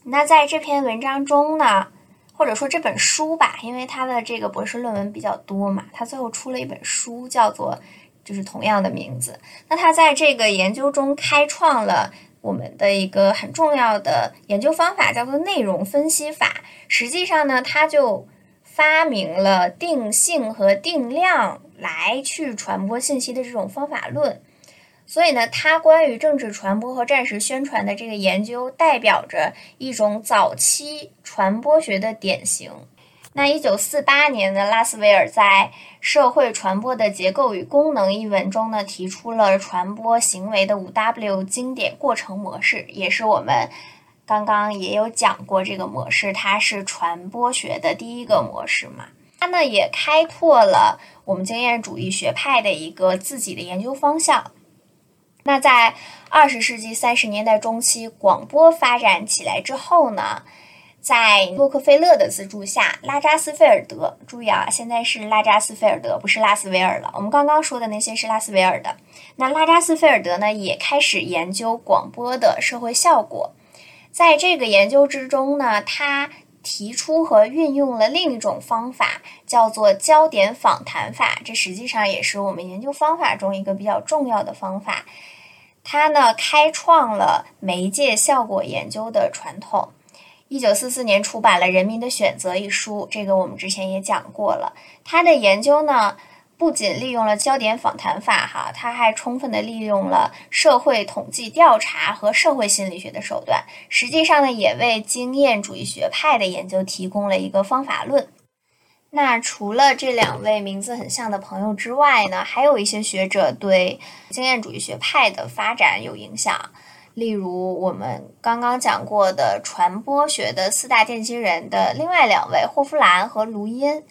那在这篇文章中呢，或者说这本书吧，因为他的这个博士论文比较多嘛，他最后出了一本书，叫做就是同样的名字。那他在这个研究中开创了我们的一个很重要的研究方法，叫做内容分析法。实际上呢，他就发明了定性和定量来去传播信息的这种方法论，所以呢，他关于政治传播和战时宣传的这个研究，代表着一种早期传播学的典型。那一九四八年的拉斯维尔在《社会传播的结构与功能》一文中呢，提出了传播行为的五 W 经典过程模式，也是我们。刚刚也有讲过这个模式，它是传播学的第一个模式嘛。它呢也开拓了我们经验主义学派的一个自己的研究方向。那在二十世纪三十年代中期，广播发展起来之后呢，在洛克菲勒的资助下，拉扎斯菲尔德，注意啊，现在是拉扎斯菲尔德，不是拉斯维尔了。我们刚刚说的那些是拉斯维尔的。那拉扎斯菲尔德呢，也开始研究广播的社会效果。在这个研究之中呢，他提出和运用了另一种方法，叫做焦点访谈法。这实际上也是我们研究方法中一个比较重要的方法。他呢，开创了媒介效果研究的传统。一九四四年出版了《人民的选择》一书，这个我们之前也讲过了。他的研究呢。不仅利用了焦点访谈法，哈，他还充分的利用了社会统计调查和社会心理学的手段。实际上呢，也为经验主义学派的研究提供了一个方法论。那除了这两位名字很像的朋友之外呢，还有一些学者对经验主义学派的发展有影响。例如我们刚刚讲过的传播学的四大奠基人的另外两位霍夫兰和卢因。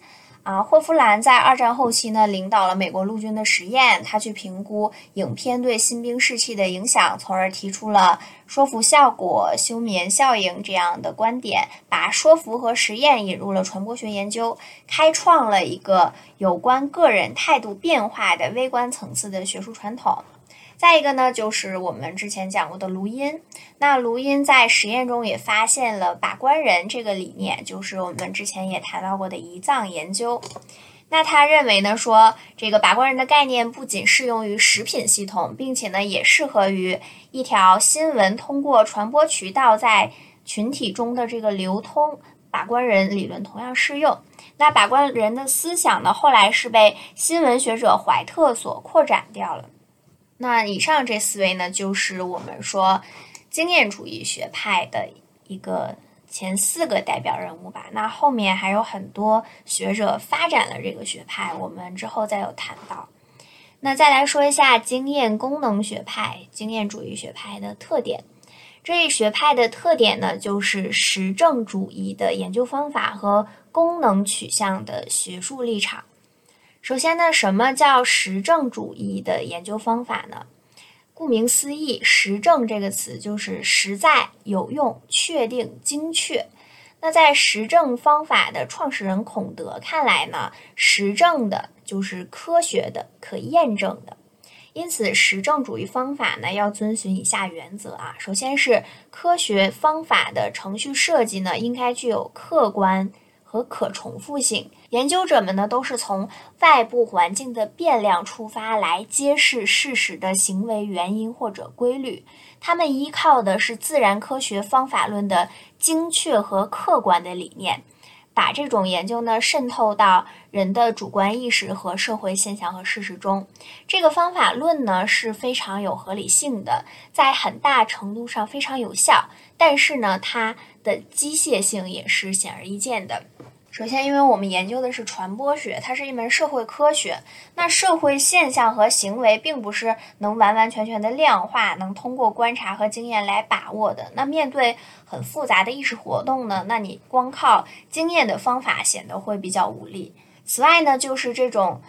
啊，霍夫兰在二战后期呢，领导了美国陆军的实验，他去评估影片对新兵士气的影响，从而提出了说服效果、休眠效应这样的观点，把说服和实验引入了传播学研究，开创了一个有关个人态度变化的微观层次的学术传统。再一个呢，就是我们之前讲过的卢因。那卢因在实验中也发现了把关人这个理念，就是我们之前也谈到过的胰脏研究。那他认为呢，说这个把关人的概念不仅适用于食品系统，并且呢，也适合于一条新闻通过传播渠道在群体中的这个流通。把关人理论同样适用。那把关人的思想呢，后来是被新闻学者怀特所扩展掉了。那以上这四位呢，就是我们说经验主义学派的一个前四个代表人物吧。那后面还有很多学者发展了这个学派，我们之后再有谈到。那再来说一下经验功能学派、经验主义学派的特点。这一学派的特点呢，就是实证主义的研究方法和功能取向的学术立场。首先呢，什么叫实证主义的研究方法呢？顾名思义，实证这个词就是实在、有用、确定、精确。那在实证方法的创始人孔德看来呢，实证的就是科学的、可验证的。因此，实证主义方法呢要遵循以下原则啊。首先是科学方法的程序设计呢应该具有客观和可重复性。研究者们呢都是从外部环境的变量出发来揭示事实的行为原因或者规律。他们依靠的是自然科学方法论的精确和客观的理念，把这种研究呢渗透到人的主观意识和社会现象和事实中。这个方法论呢是非常有合理性的，在很大程度上非常有效，但是呢它的机械性也是显而易见的。首先，因为我们研究的是传播学，它是一门社会科学。那社会现象和行为并不是能完完全全的量化，能通过观察和经验来把握的。那面对很复杂的意识活动呢？那你光靠经验的方法显得会比较无力。此外呢，就是这种。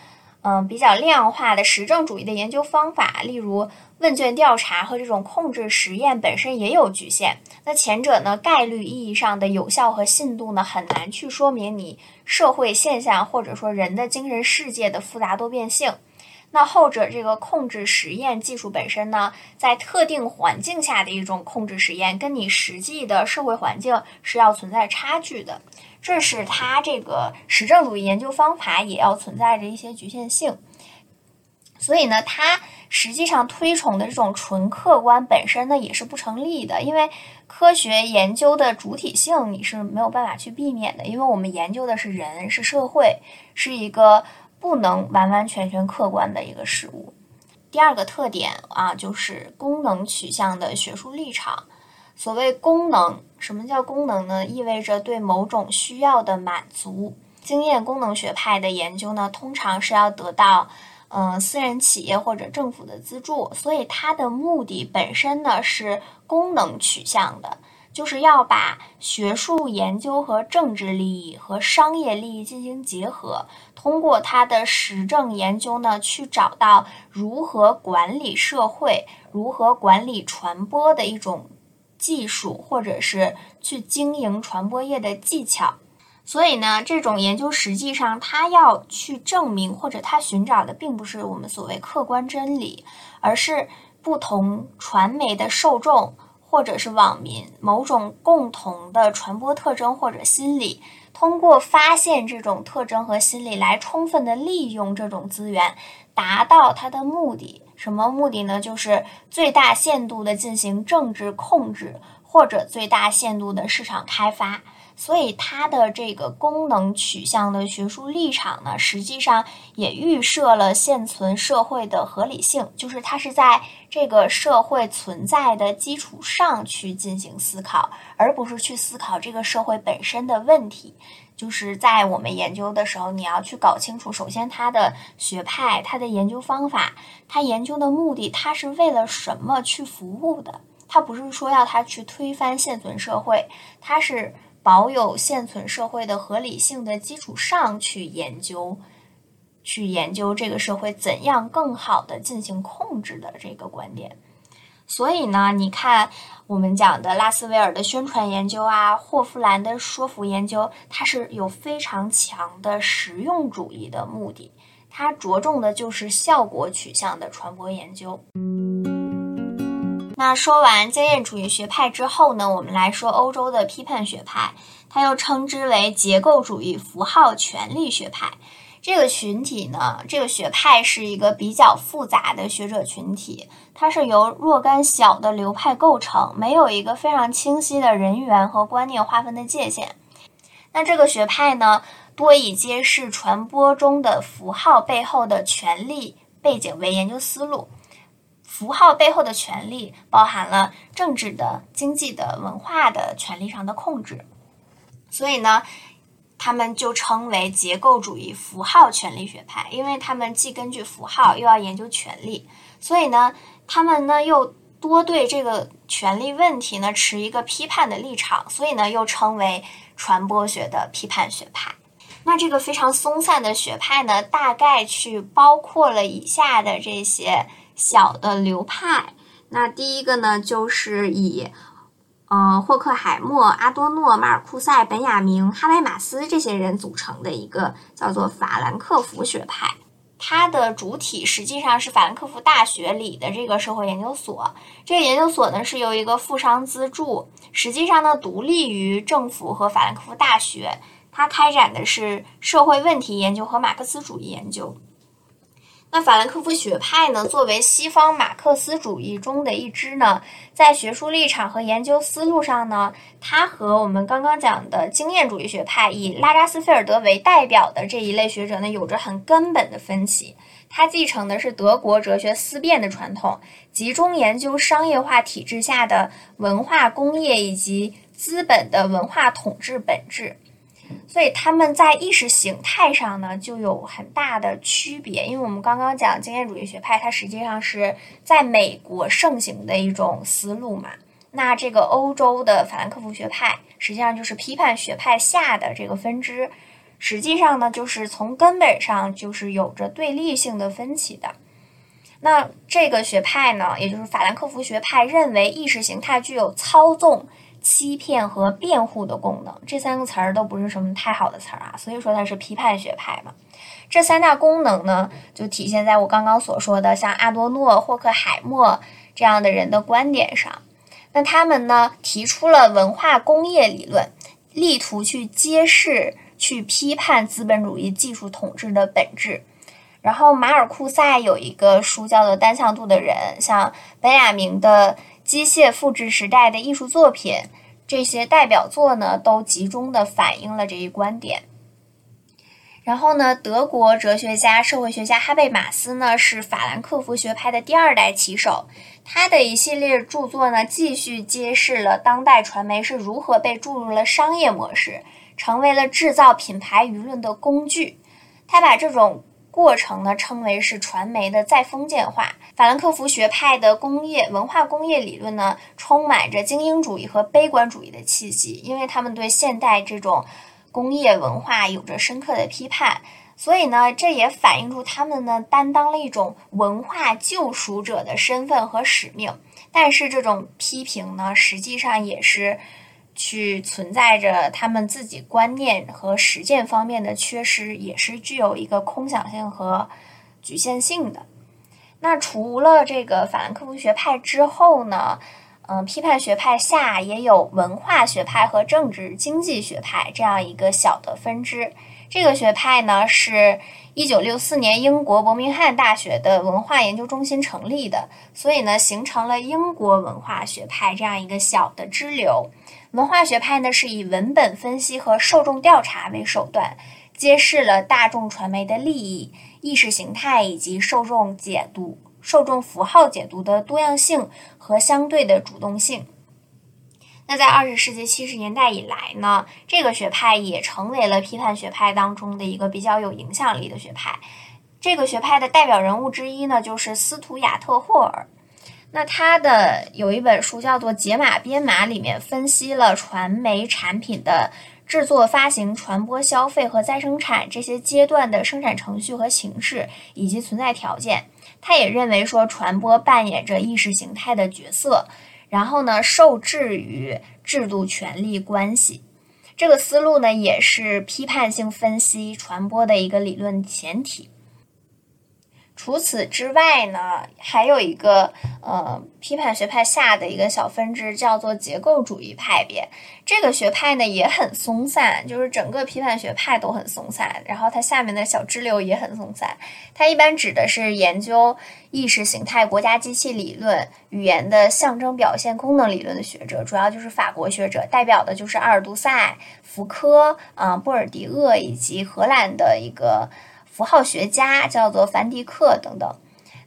嗯，比较量化的实证主义的研究方法，例如问卷调查和这种控制实验本身也有局限。那前者呢，概率意义上的有效和信度呢，很难去说明你社会现象或者说人的精神世界的复杂多变性。那后者这个控制实验技术本身呢，在特定环境下的一种控制实验，跟你实际的社会环境是要存在差距的。这是它这个实证主义研究方法也要存在着一些局限性，所以呢，它实际上推崇的这种纯客观本身呢也是不成立的，因为科学研究的主体性你是没有办法去避免的，因为我们研究的是人，是社会，是一个不能完完全全客观的一个事物。第二个特点啊，就是功能取向的学术立场。所谓功能，什么叫功能呢？意味着对某种需要的满足。经验功能学派的研究呢，通常是要得到，嗯，私人企业或者政府的资助，所以它的目的本身呢是功能取向的，就是要把学术研究和政治利益和商业利益进行结合，通过它的实证研究呢，去找到如何管理社会、如何管理传播的一种。技术，或者是去经营传播业的技巧，所以呢，这种研究实际上它要去证明，或者它寻找的并不是我们所谓客观真理，而是不同传媒的受众或者是网民某种共同的传播特征或者心理，通过发现这种特征和心理来充分的利用这种资源，达到它的目的。什么目的呢？就是最大限度的进行政治控制，或者最大限度的市场开发。所以，它的这个功能取向的学术立场呢，实际上也预设了现存社会的合理性，就是它是在这个社会存在的基础上去进行思考，而不是去思考这个社会本身的问题。就是在我们研究的时候，你要去搞清楚，首先它的学派、它的研究方法、它研究的目的，它是为了什么去服务的？它不是说要它去推翻现存社会，它是保有现存社会的合理性的基础上去研究，去研究这个社会怎样更好的进行控制的这个观点。所以呢，你看我们讲的拉斯维尔的宣传研究啊，霍夫兰的说服研究，它是有非常强的实用主义的目的，它着重的就是效果取向的传播研究。那说完经验主义学派之后呢，我们来说欧洲的批判学派，它又称之为结构主义符号权力学派。这个群体呢，这个学派是一个比较复杂的学者群体，它是由若干小的流派构成，没有一个非常清晰的人员和观念划分的界限。那这个学派呢，多以揭示传播中的符号背后的权力背景为研究思路。符号背后的权力包含了政治的、经济的、文化的权力上的控制，所以呢。他们就称为结构主义符号权力学派，因为他们既根据符号又要研究权力，所以呢，他们呢又多对这个权力问题呢持一个批判的立场，所以呢又称为传播学的批判学派。那这个非常松散的学派呢，大概去包括了以下的这些小的流派。那第一个呢，就是以，呃，霍克海默、阿多诺、马尔库塞、本雅明、哈贝马斯这些人组成的一个叫做法兰克福学派。它的主体实际上是法兰克福大学里的这个社会研究所。这个研究所呢，是由一个富商资助，实际上呢，独立于政府和法兰克福大学。它开展的是社会问题研究和马克思主义研究。那法兰克福学派呢，作为西方马克思主义中的一支呢，在学术立场和研究思路上呢，它和我们刚刚讲的经验主义学派，以拉扎斯菲尔德为代表的这一类学者呢，有着很根本的分歧。它继承的是德国哲学思辨的传统，集中研究商业化体制下的文化工业以及资本的文化统治本质。所以他们在意识形态上呢就有很大的区别，因为我们刚刚讲经验主义学派，它实际上是在美国盛行的一种思路嘛。那这个欧洲的法兰克福学派，实际上就是批判学派下的这个分支，实际上呢就是从根本上就是有着对立性的分歧的。那这个学派呢，也就是法兰克福学派，认为意识形态具有操纵。欺骗和辩护的功能，这三个词儿都不是什么太好的词儿啊，所以说它是批判学派嘛。这三大功能呢，就体现在我刚刚所说的像阿多诺、霍克海默这样的人的观点上。那他们呢，提出了文化工业理论，力图去揭示、去批判资本主义技术统治的本质。然后马尔库塞有一个书叫做《单向度的人》，像本雅明的。机械复制时代的艺术作品，这些代表作呢，都集中的反映了这一观点。然后呢，德国哲学家、社会学家哈贝马斯呢，是法兰克福学派的第二代旗手。他的一系列著作呢，继续揭示了当代传媒是如何被注入了商业模式，成为了制造品牌舆论的工具。他把这种。过程呢，称为是传媒的再封建化。法兰克福学派的工业文化工业理论呢，充满着精英主义和悲观主义的气息，因为他们对现代这种工业文化有着深刻的批判。所以呢，这也反映出他们呢，担当了一种文化救赎者的身份和使命。但是，这种批评呢，实际上也是。去存在着他们自己观念和实践方面的缺失，也是具有一个空想性和局限性的。那除了这个法兰克福学派之后呢，嗯，批判学派下也有文化学派和政治经济学派这样一个小的分支。这个学派呢，是一九六四年英国伯明翰大学的文化研究中心成立的，所以呢，形成了英国文化学派这样一个小的支流。文化学派呢，是以文本分析和受众调查为手段，揭示了大众传媒的利益、意识形态以及受众解读、受众符号解读的多样性和相对的主动性。那在二十世纪七十年代以来呢，这个学派也成为了批判学派当中的一个比较有影响力的学派。这个学派的代表人物之一呢，就是斯图亚特·霍尔。那他的有一本书叫做《解码编码》，里面分析了传媒产品的制作、发行、传播、消费和再生产这些阶段的生产程序和形式以及存在条件。他也认为说，传播扮演着意识形态的角色，然后呢，受制于制度权力关系。这个思路呢，也是批判性分析传播的一个理论前提。除此之外呢，还有一个呃批判学派下的一个小分支，叫做结构主义派别。这个学派呢也很松散，就是整个批判学派都很松散，然后它下面的小支流也很松散。它一般指的是研究意识形态、国家机器理论、语言的象征表现功能理论的学者，主要就是法国学者，代表的就是阿尔杜塞、福柯、啊布尔迪厄以及荷兰的一个。符号学家叫做凡迪克等等，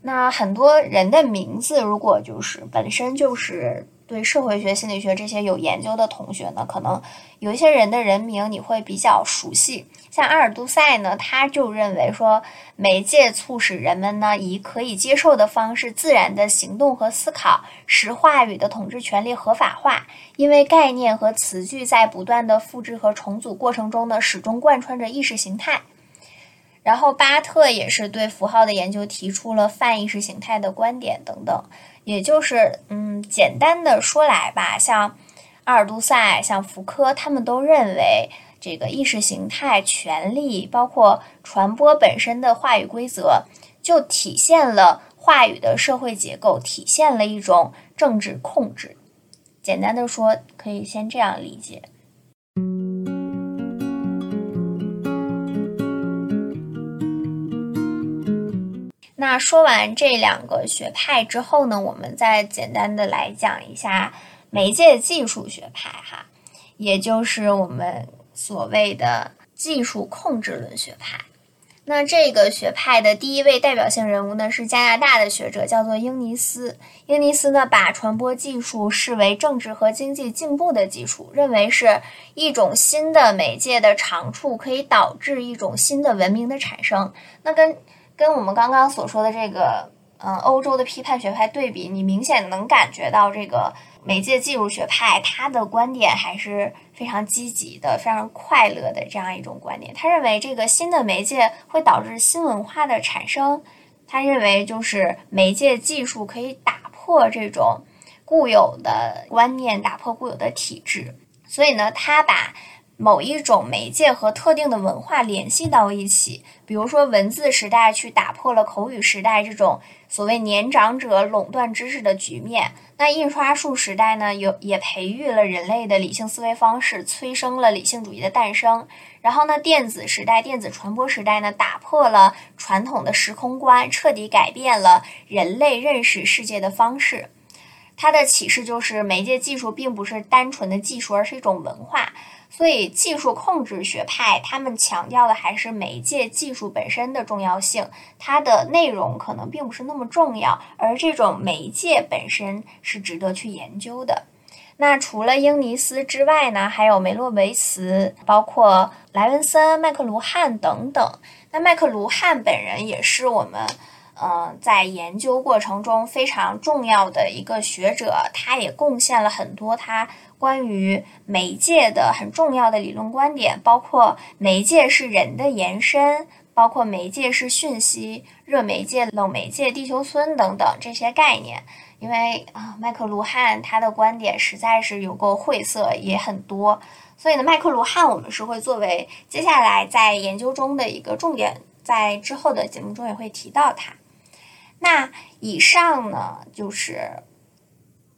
那很多人的名字如果就是本身就是对社会学、心理学这些有研究的同学呢，可能有一些人的人名你会比较熟悉。像阿尔都塞呢，他就认为说，媒介促使人们呢以可以接受的方式自然的行动和思考，使话语的统治权利合法化。因为概念和词句在不断的复制和重组过程中呢，始终贯穿着意识形态。然后巴特也是对符号的研究提出了泛意识形态的观点等等。也就是，嗯，简单的说来吧，像阿尔都塞、像福柯，他们都认为。这个意识形态、权利，包括传播本身的话语规则，就体现了话语的社会结构，体现了一种政治控制。简单的说，可以先这样理解。那说完这两个学派之后呢，我们再简单的来讲一下媒介技术学派，哈，也就是我们。所谓的技术控制论学派，那这个学派的第一位代表性人物呢是加拿大的学者，叫做英尼斯。英尼斯呢把传播技术视为政治和经济进步的基础，认为是一种新的媒介的长处可以导致一种新的文明的产生。那跟跟我们刚刚所说的这个，嗯，欧洲的批判学派对比，你明显能感觉到这个。媒介技术学派，他的观点还是非常积极的、非常快乐的这样一种观点。他认为，这个新的媒介会导致新文化的产生。他认为，就是媒介技术可以打破这种固有的观念，打破固有的体制。所以呢，他把某一种媒介和特定的文化联系到一起，比如说文字时代去打破了口语时代这种所谓年长者垄断知识的局面。那印刷术时代呢，有也培育了人类的理性思维方式，催生了理性主义的诞生。然后呢，电子时代、电子传播时代呢，打破了传统的时空观，彻底改变了人类认识世界的方式。它的启示就是，媒介技术并不是单纯的技术，而是一种文化。所以，技术控制学派他们强调的还是媒介技术本身的重要性，它的内容可能并不是那么重要，而这种媒介本身是值得去研究的。那除了英尼斯之外呢，还有梅洛维茨，包括莱文森、麦克卢汉等等。那麦克卢汉本人也是我们。呃，在研究过程中非常重要的一个学者，他也贡献了很多他关于媒介的很重要的理论观点，包括媒介是人的延伸，包括媒介是讯息、热媒介、冷媒介、地球村等等这些概念。因为啊，麦克卢汉他的观点实在是有够晦涩，也很多，所以呢，麦克卢汉我们是会作为接下来在研究中的一个重点，在之后的节目中也会提到他。那以上呢，就是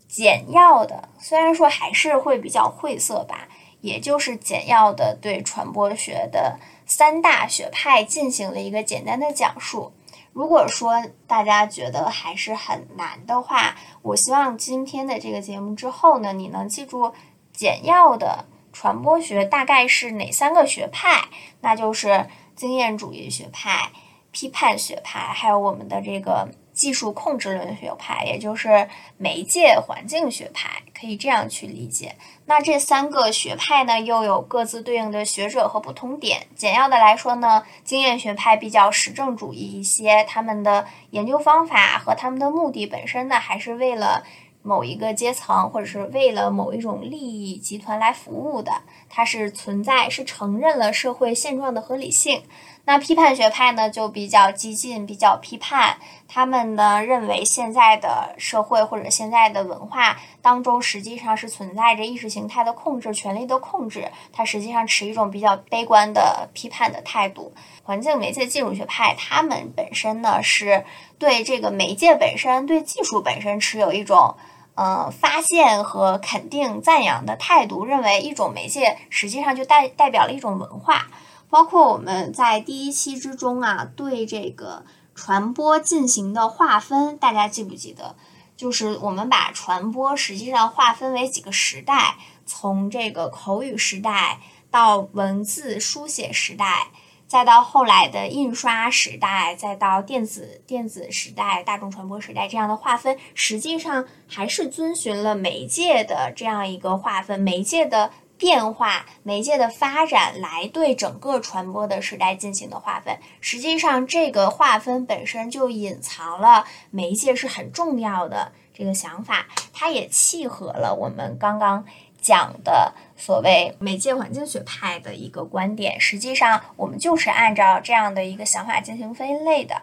简要的，虽然说还是会比较晦涩吧，也就是简要的对传播学的三大学派进行了一个简单的讲述。如果说大家觉得还是很难的话，我希望今天的这个节目之后呢，你能记住简要的传播学大概是哪三个学派，那就是经验主义学派。批判学派，还有我们的这个技术控制论学派，也就是媒介环境学派，可以这样去理解。那这三个学派呢，又有各自对应的学者和不同点。简要的来说呢，经验学派比较实证主义一些，他们的研究方法和他们的目的本身呢，还是为了某一个阶层或者是为了某一种利益集团来服务的。它是存在，是承认了社会现状的合理性。那批判学派呢，就比较激进，比较批判。他们呢认为，现在的社会或者现在的文化当中，实际上是存在着意识形态的控制、权力的控制。它实际上持一种比较悲观的批判的态度。环境媒介技术学派，他们本身呢是对这个媒介本身、对技术本身持有一种呃发现和肯定、赞扬的态度，认为一种媒介实际上就代代表了一种文化。包括我们在第一期之中啊，对这个传播进行的划分，大家记不记得？就是我们把传播实际上划分为几个时代，从这个口语时代到文字书写时代，再到后来的印刷时代，再到电子电子时代、大众传播时代这样的划分，实际上还是遵循了媒介的这样一个划分，媒介的变化、媒介的发展来对整个传播的时代进行的划分。实际上，这个划分本身就隐藏了媒介是很重要的这个想法，它也契合了我们刚刚。讲的所谓媒介环境学派的一个观点，实际上我们就是按照这样的一个想法进行分类的。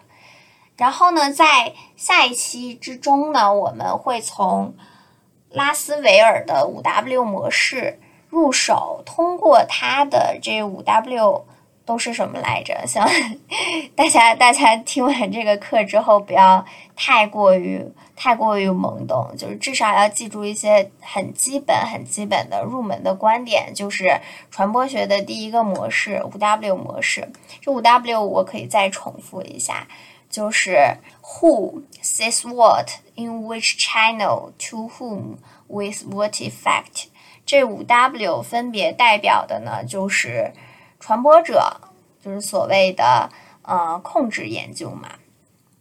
然后呢，在下一期之中呢，我们会从拉斯维尔的五 W 模式入手，通过他的这五 W。都是什么来着？像大家大家听完这个课之后，不要太过于太过于懵懂，就是至少要记住一些很基本很基本的入门的观点。就是传播学的第一个模式五 W 模式，这五 W 我可以再重复一下，就是 Who says what in which channel to whom with what effect。这五 W 分别代表的呢，就是。传播者就是所谓的呃控制研究嘛，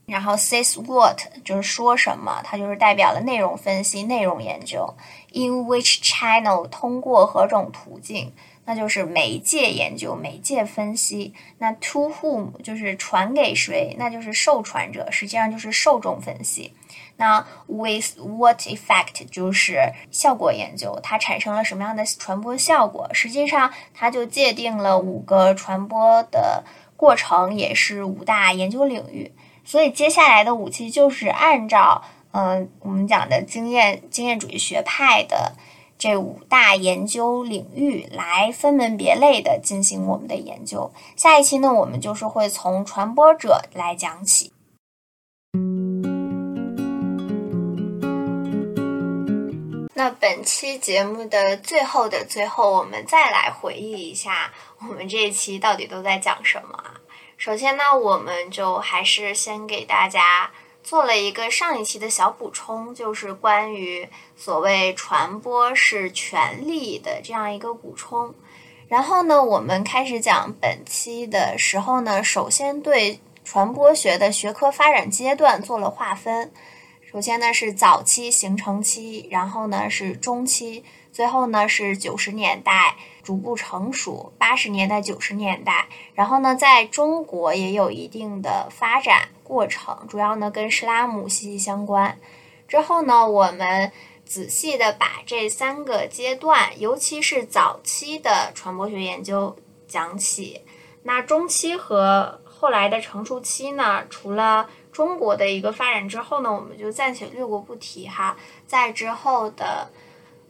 然后 says what 就是说什么，它就是代表了内容分析、内容研究。In which channel 通过何种途径，那就是媒介研究、媒介分析。那 to whom 就是传给谁，那就是受传者，实际上就是受众分析。那 with what effect 就是效果研究，它产生了什么样的传播效果？实际上，它就界定了五个传播的过程，也是五大研究领域。所以，接下来的五期就是按照嗯我们讲的经验经验主义学派的这五大研究领域来分门别类的进行我们的研究。下一期呢，我们就是会从传播者来讲起。那本期节目的最后的最后，我们再来回忆一下，我们这一期到底都在讲什么？首先呢，我们就还是先给大家做了一个上一期的小补充，就是关于所谓传播是权利的这样一个补充。然后呢，我们开始讲本期的时候呢，首先对传播学的学科发展阶段做了划分。首先呢是早期形成期，然后呢是中期，最后呢是九十年代逐步成熟，八十年代九十年代，然后呢在中国也有一定的发展过程，主要呢跟施拉姆息息相关。之后呢我们仔细的把这三个阶段，尤其是早期的传播学研究讲起。那中期和后来的成熟期呢，除了中国的一个发展之后呢，我们就暂且略过不提哈。在之后的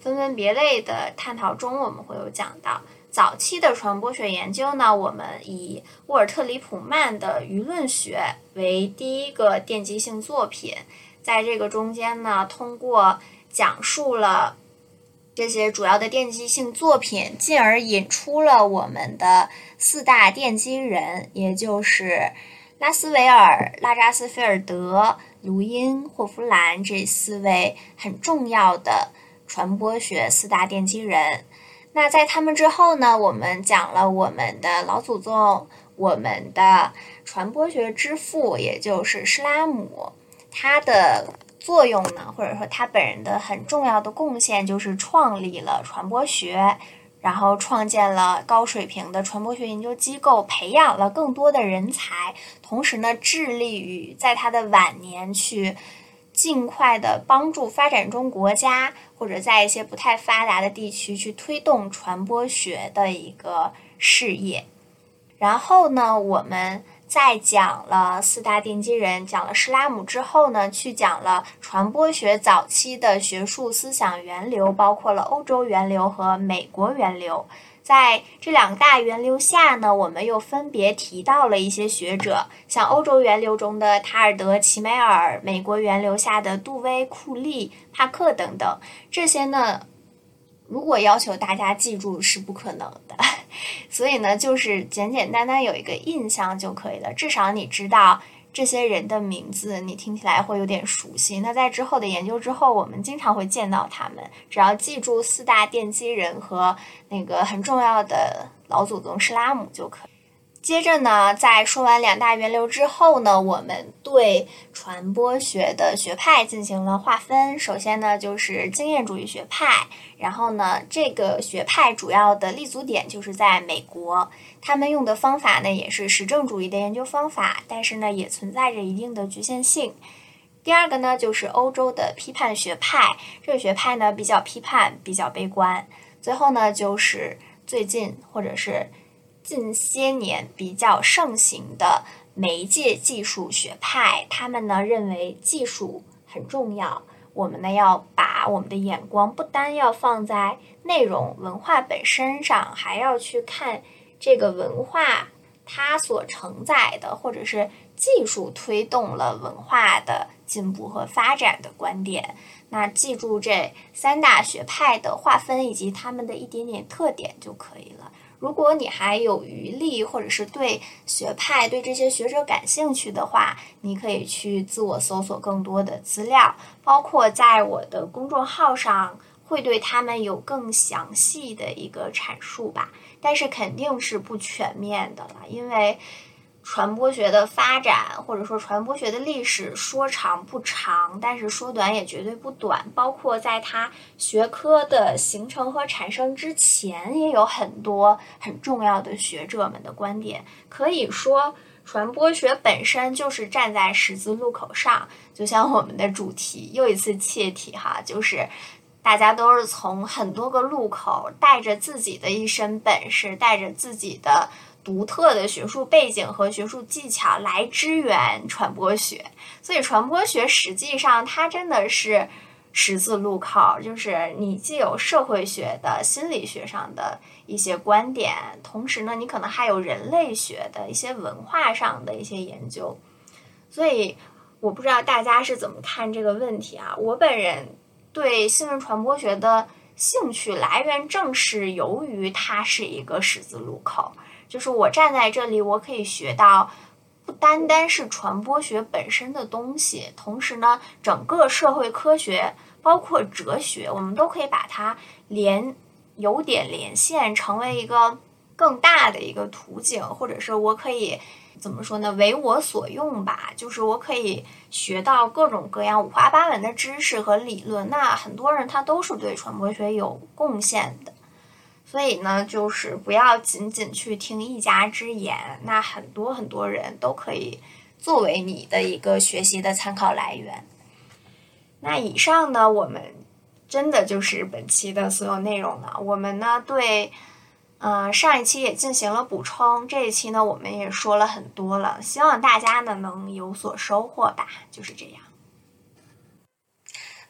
分门别类的探讨中，我们会有讲到早期的传播学研究呢。我们以沃尔特里普曼的《舆论学》为第一个奠基性作品，在这个中间呢，通过讲述了这些主要的奠基性作品，进而引出了我们的四大奠基人，也就是。拉斯维尔、拉扎斯菲尔德、卢因、霍夫兰这四位很重要的传播学四大奠基人。那在他们之后呢？我们讲了我们的老祖宗，我们的传播学之父，也就是施拉姆。他的作用呢，或者说他本人的很重要的贡献，就是创立了传播学。然后创建了高水平的传播学研究机构，培养了更多的人才，同时呢，致力于在他的晚年去尽快的帮助发展中国家或者在一些不太发达的地区去推动传播学的一个事业。然后呢，我们。在讲了四大奠基人，讲了施拉姆之后呢，去讲了传播学早期的学术思想源流，包括了欧洲源流和美国源流。在这两大源流下呢，我们又分别提到了一些学者，像欧洲源流中的塔尔德、齐美尔，美国源流下的杜威、库利、帕克等等。这些呢。如果要求大家记住是不可能的，[laughs] 所以呢，就是简简单单有一个印象就可以了。至少你知道这些人的名字，你听起来会有点熟悉。那在之后的研究之后，我们经常会见到他们。只要记住四大奠基人和那个很重要的老祖宗施拉姆就可以。接着呢，在说完两大源流之后呢，我们对传播学的学派进行了划分。首先呢，就是经验主义学派，然后呢，这个学派主要的立足点就是在美国，他们用的方法呢也是实证主义的研究方法，但是呢，也存在着一定的局限性。第二个呢，就是欧洲的批判学派，这个学派呢比较批判，比较悲观。最后呢，就是最近或者是。近些年比较盛行的媒介技术学派，他们呢认为技术很重要，我们呢要把我们的眼光不单要放在内容文化本身上，还要去看这个文化它所承载的，或者是技术推动了文化的进步和发展的观点。那记住这三大学派的划分以及他们的一点点特点就可以了。如果你还有余力，或者是对学派、对这些学者感兴趣的话，你可以去自我搜索更多的资料，包括在我的公众号上会对他们有更详细的一个阐述吧。但是肯定是不全面的了，因为。传播学的发展，或者说传播学的历史，说长不长，但是说短也绝对不短。包括在它学科的形成和产生之前，也有很多很重要的学者们的观点。可以说，传播学本身就是站在十字路口上。就像我们的主题，又一次切题哈，就是大家都是从很多个路口，带着自己的一身本事，带着自己的。独特的学术背景和学术技巧来支援传播学，所以传播学实际上它真的是十字路口，就是你既有社会学的心理学上的一些观点，同时呢，你可能还有人类学的一些文化上的一些研究。所以我不知道大家是怎么看这个问题啊？我本人对新闻传播学的兴趣来源正是由于它是一个十字路口。就是我站在这里，我可以学到不单单是传播学本身的东西，同时呢，整个社会科学包括哲学，我们都可以把它连有点连线，成为一个更大的一个途径，或者是我可以怎么说呢？为我所用吧。就是我可以学到各种各样五花八门的知识和理论。那很多人他都是对传播学有贡献的。所以呢，就是不要仅仅去听一家之言，那很多很多人都可以作为你的一个学习的参考来源。那以上呢，我们真的就是本期的所有内容了。我们呢，对，嗯，上一期也进行了补充，这一期呢，我们也说了很多了，希望大家呢能有所收获吧。就是这样。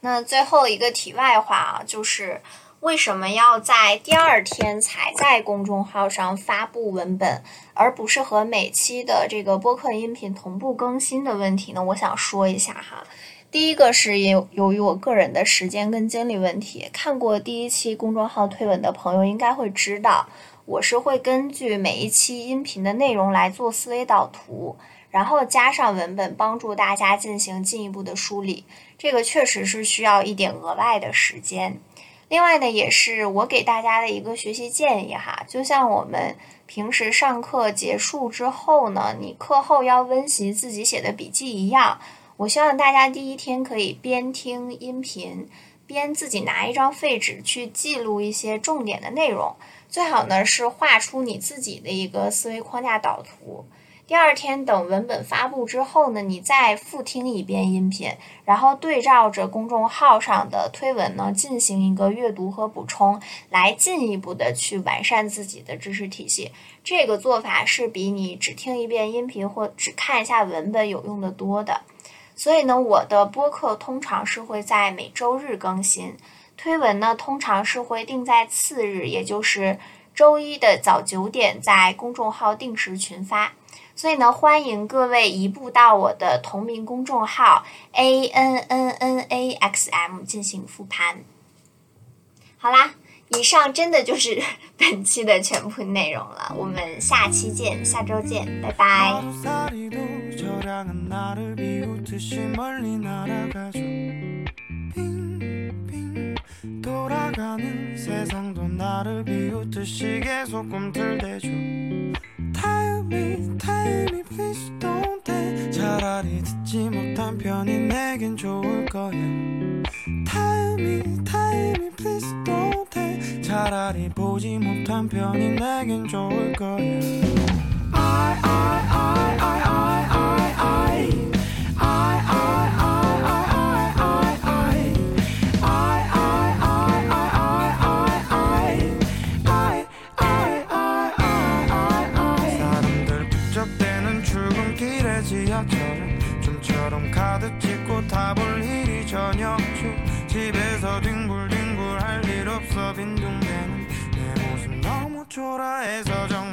那最后一个题外话啊，就是。为什么要在第二天才在公众号上发布文本，而不是和每期的这个播客音频同步更新的问题呢？我想说一下哈。第一个是由由于我个人的时间跟精力问题，看过第一期公众号推文的朋友应该会知道，我是会根据每一期音频的内容来做思维导图，然后加上文本帮助大家进行进一步的梳理。这个确实是需要一点额外的时间。另外呢，也是我给大家的一个学习建议哈，就像我们平时上课结束之后呢，你课后要温习自己写的笔记一样，我希望大家第一天可以边听音频，边自己拿一张废纸去记录一些重点的内容，最好呢是画出你自己的一个思维框架导图。第二天等文本发布之后呢，你再复听一遍音频，然后对照着公众号上的推文呢进行一个阅读和补充，来进一步的去完善自己的知识体系。这个做法是比你只听一遍音频或只看一下文本有用的多的。所以呢，我的播客通常是会在每周日更新，推文呢通常是会定在次日，也就是周一的早九点在公众号定时群发。所以呢，欢迎各位移步到我的同名公众号 a n n n a x m 进行复盘。好啦，以上真的就是 [laughs] 本期的全部内容了，我们下期见，下周见，拜拜。Me tell me please don't 돼 차라리 듣지 못한 편이 내겐 좋을 거야 Tell me tell me please don't 돼 차라리 보지 못한 편이 내겐 좋을 거야 I I I I I 초라해서 정말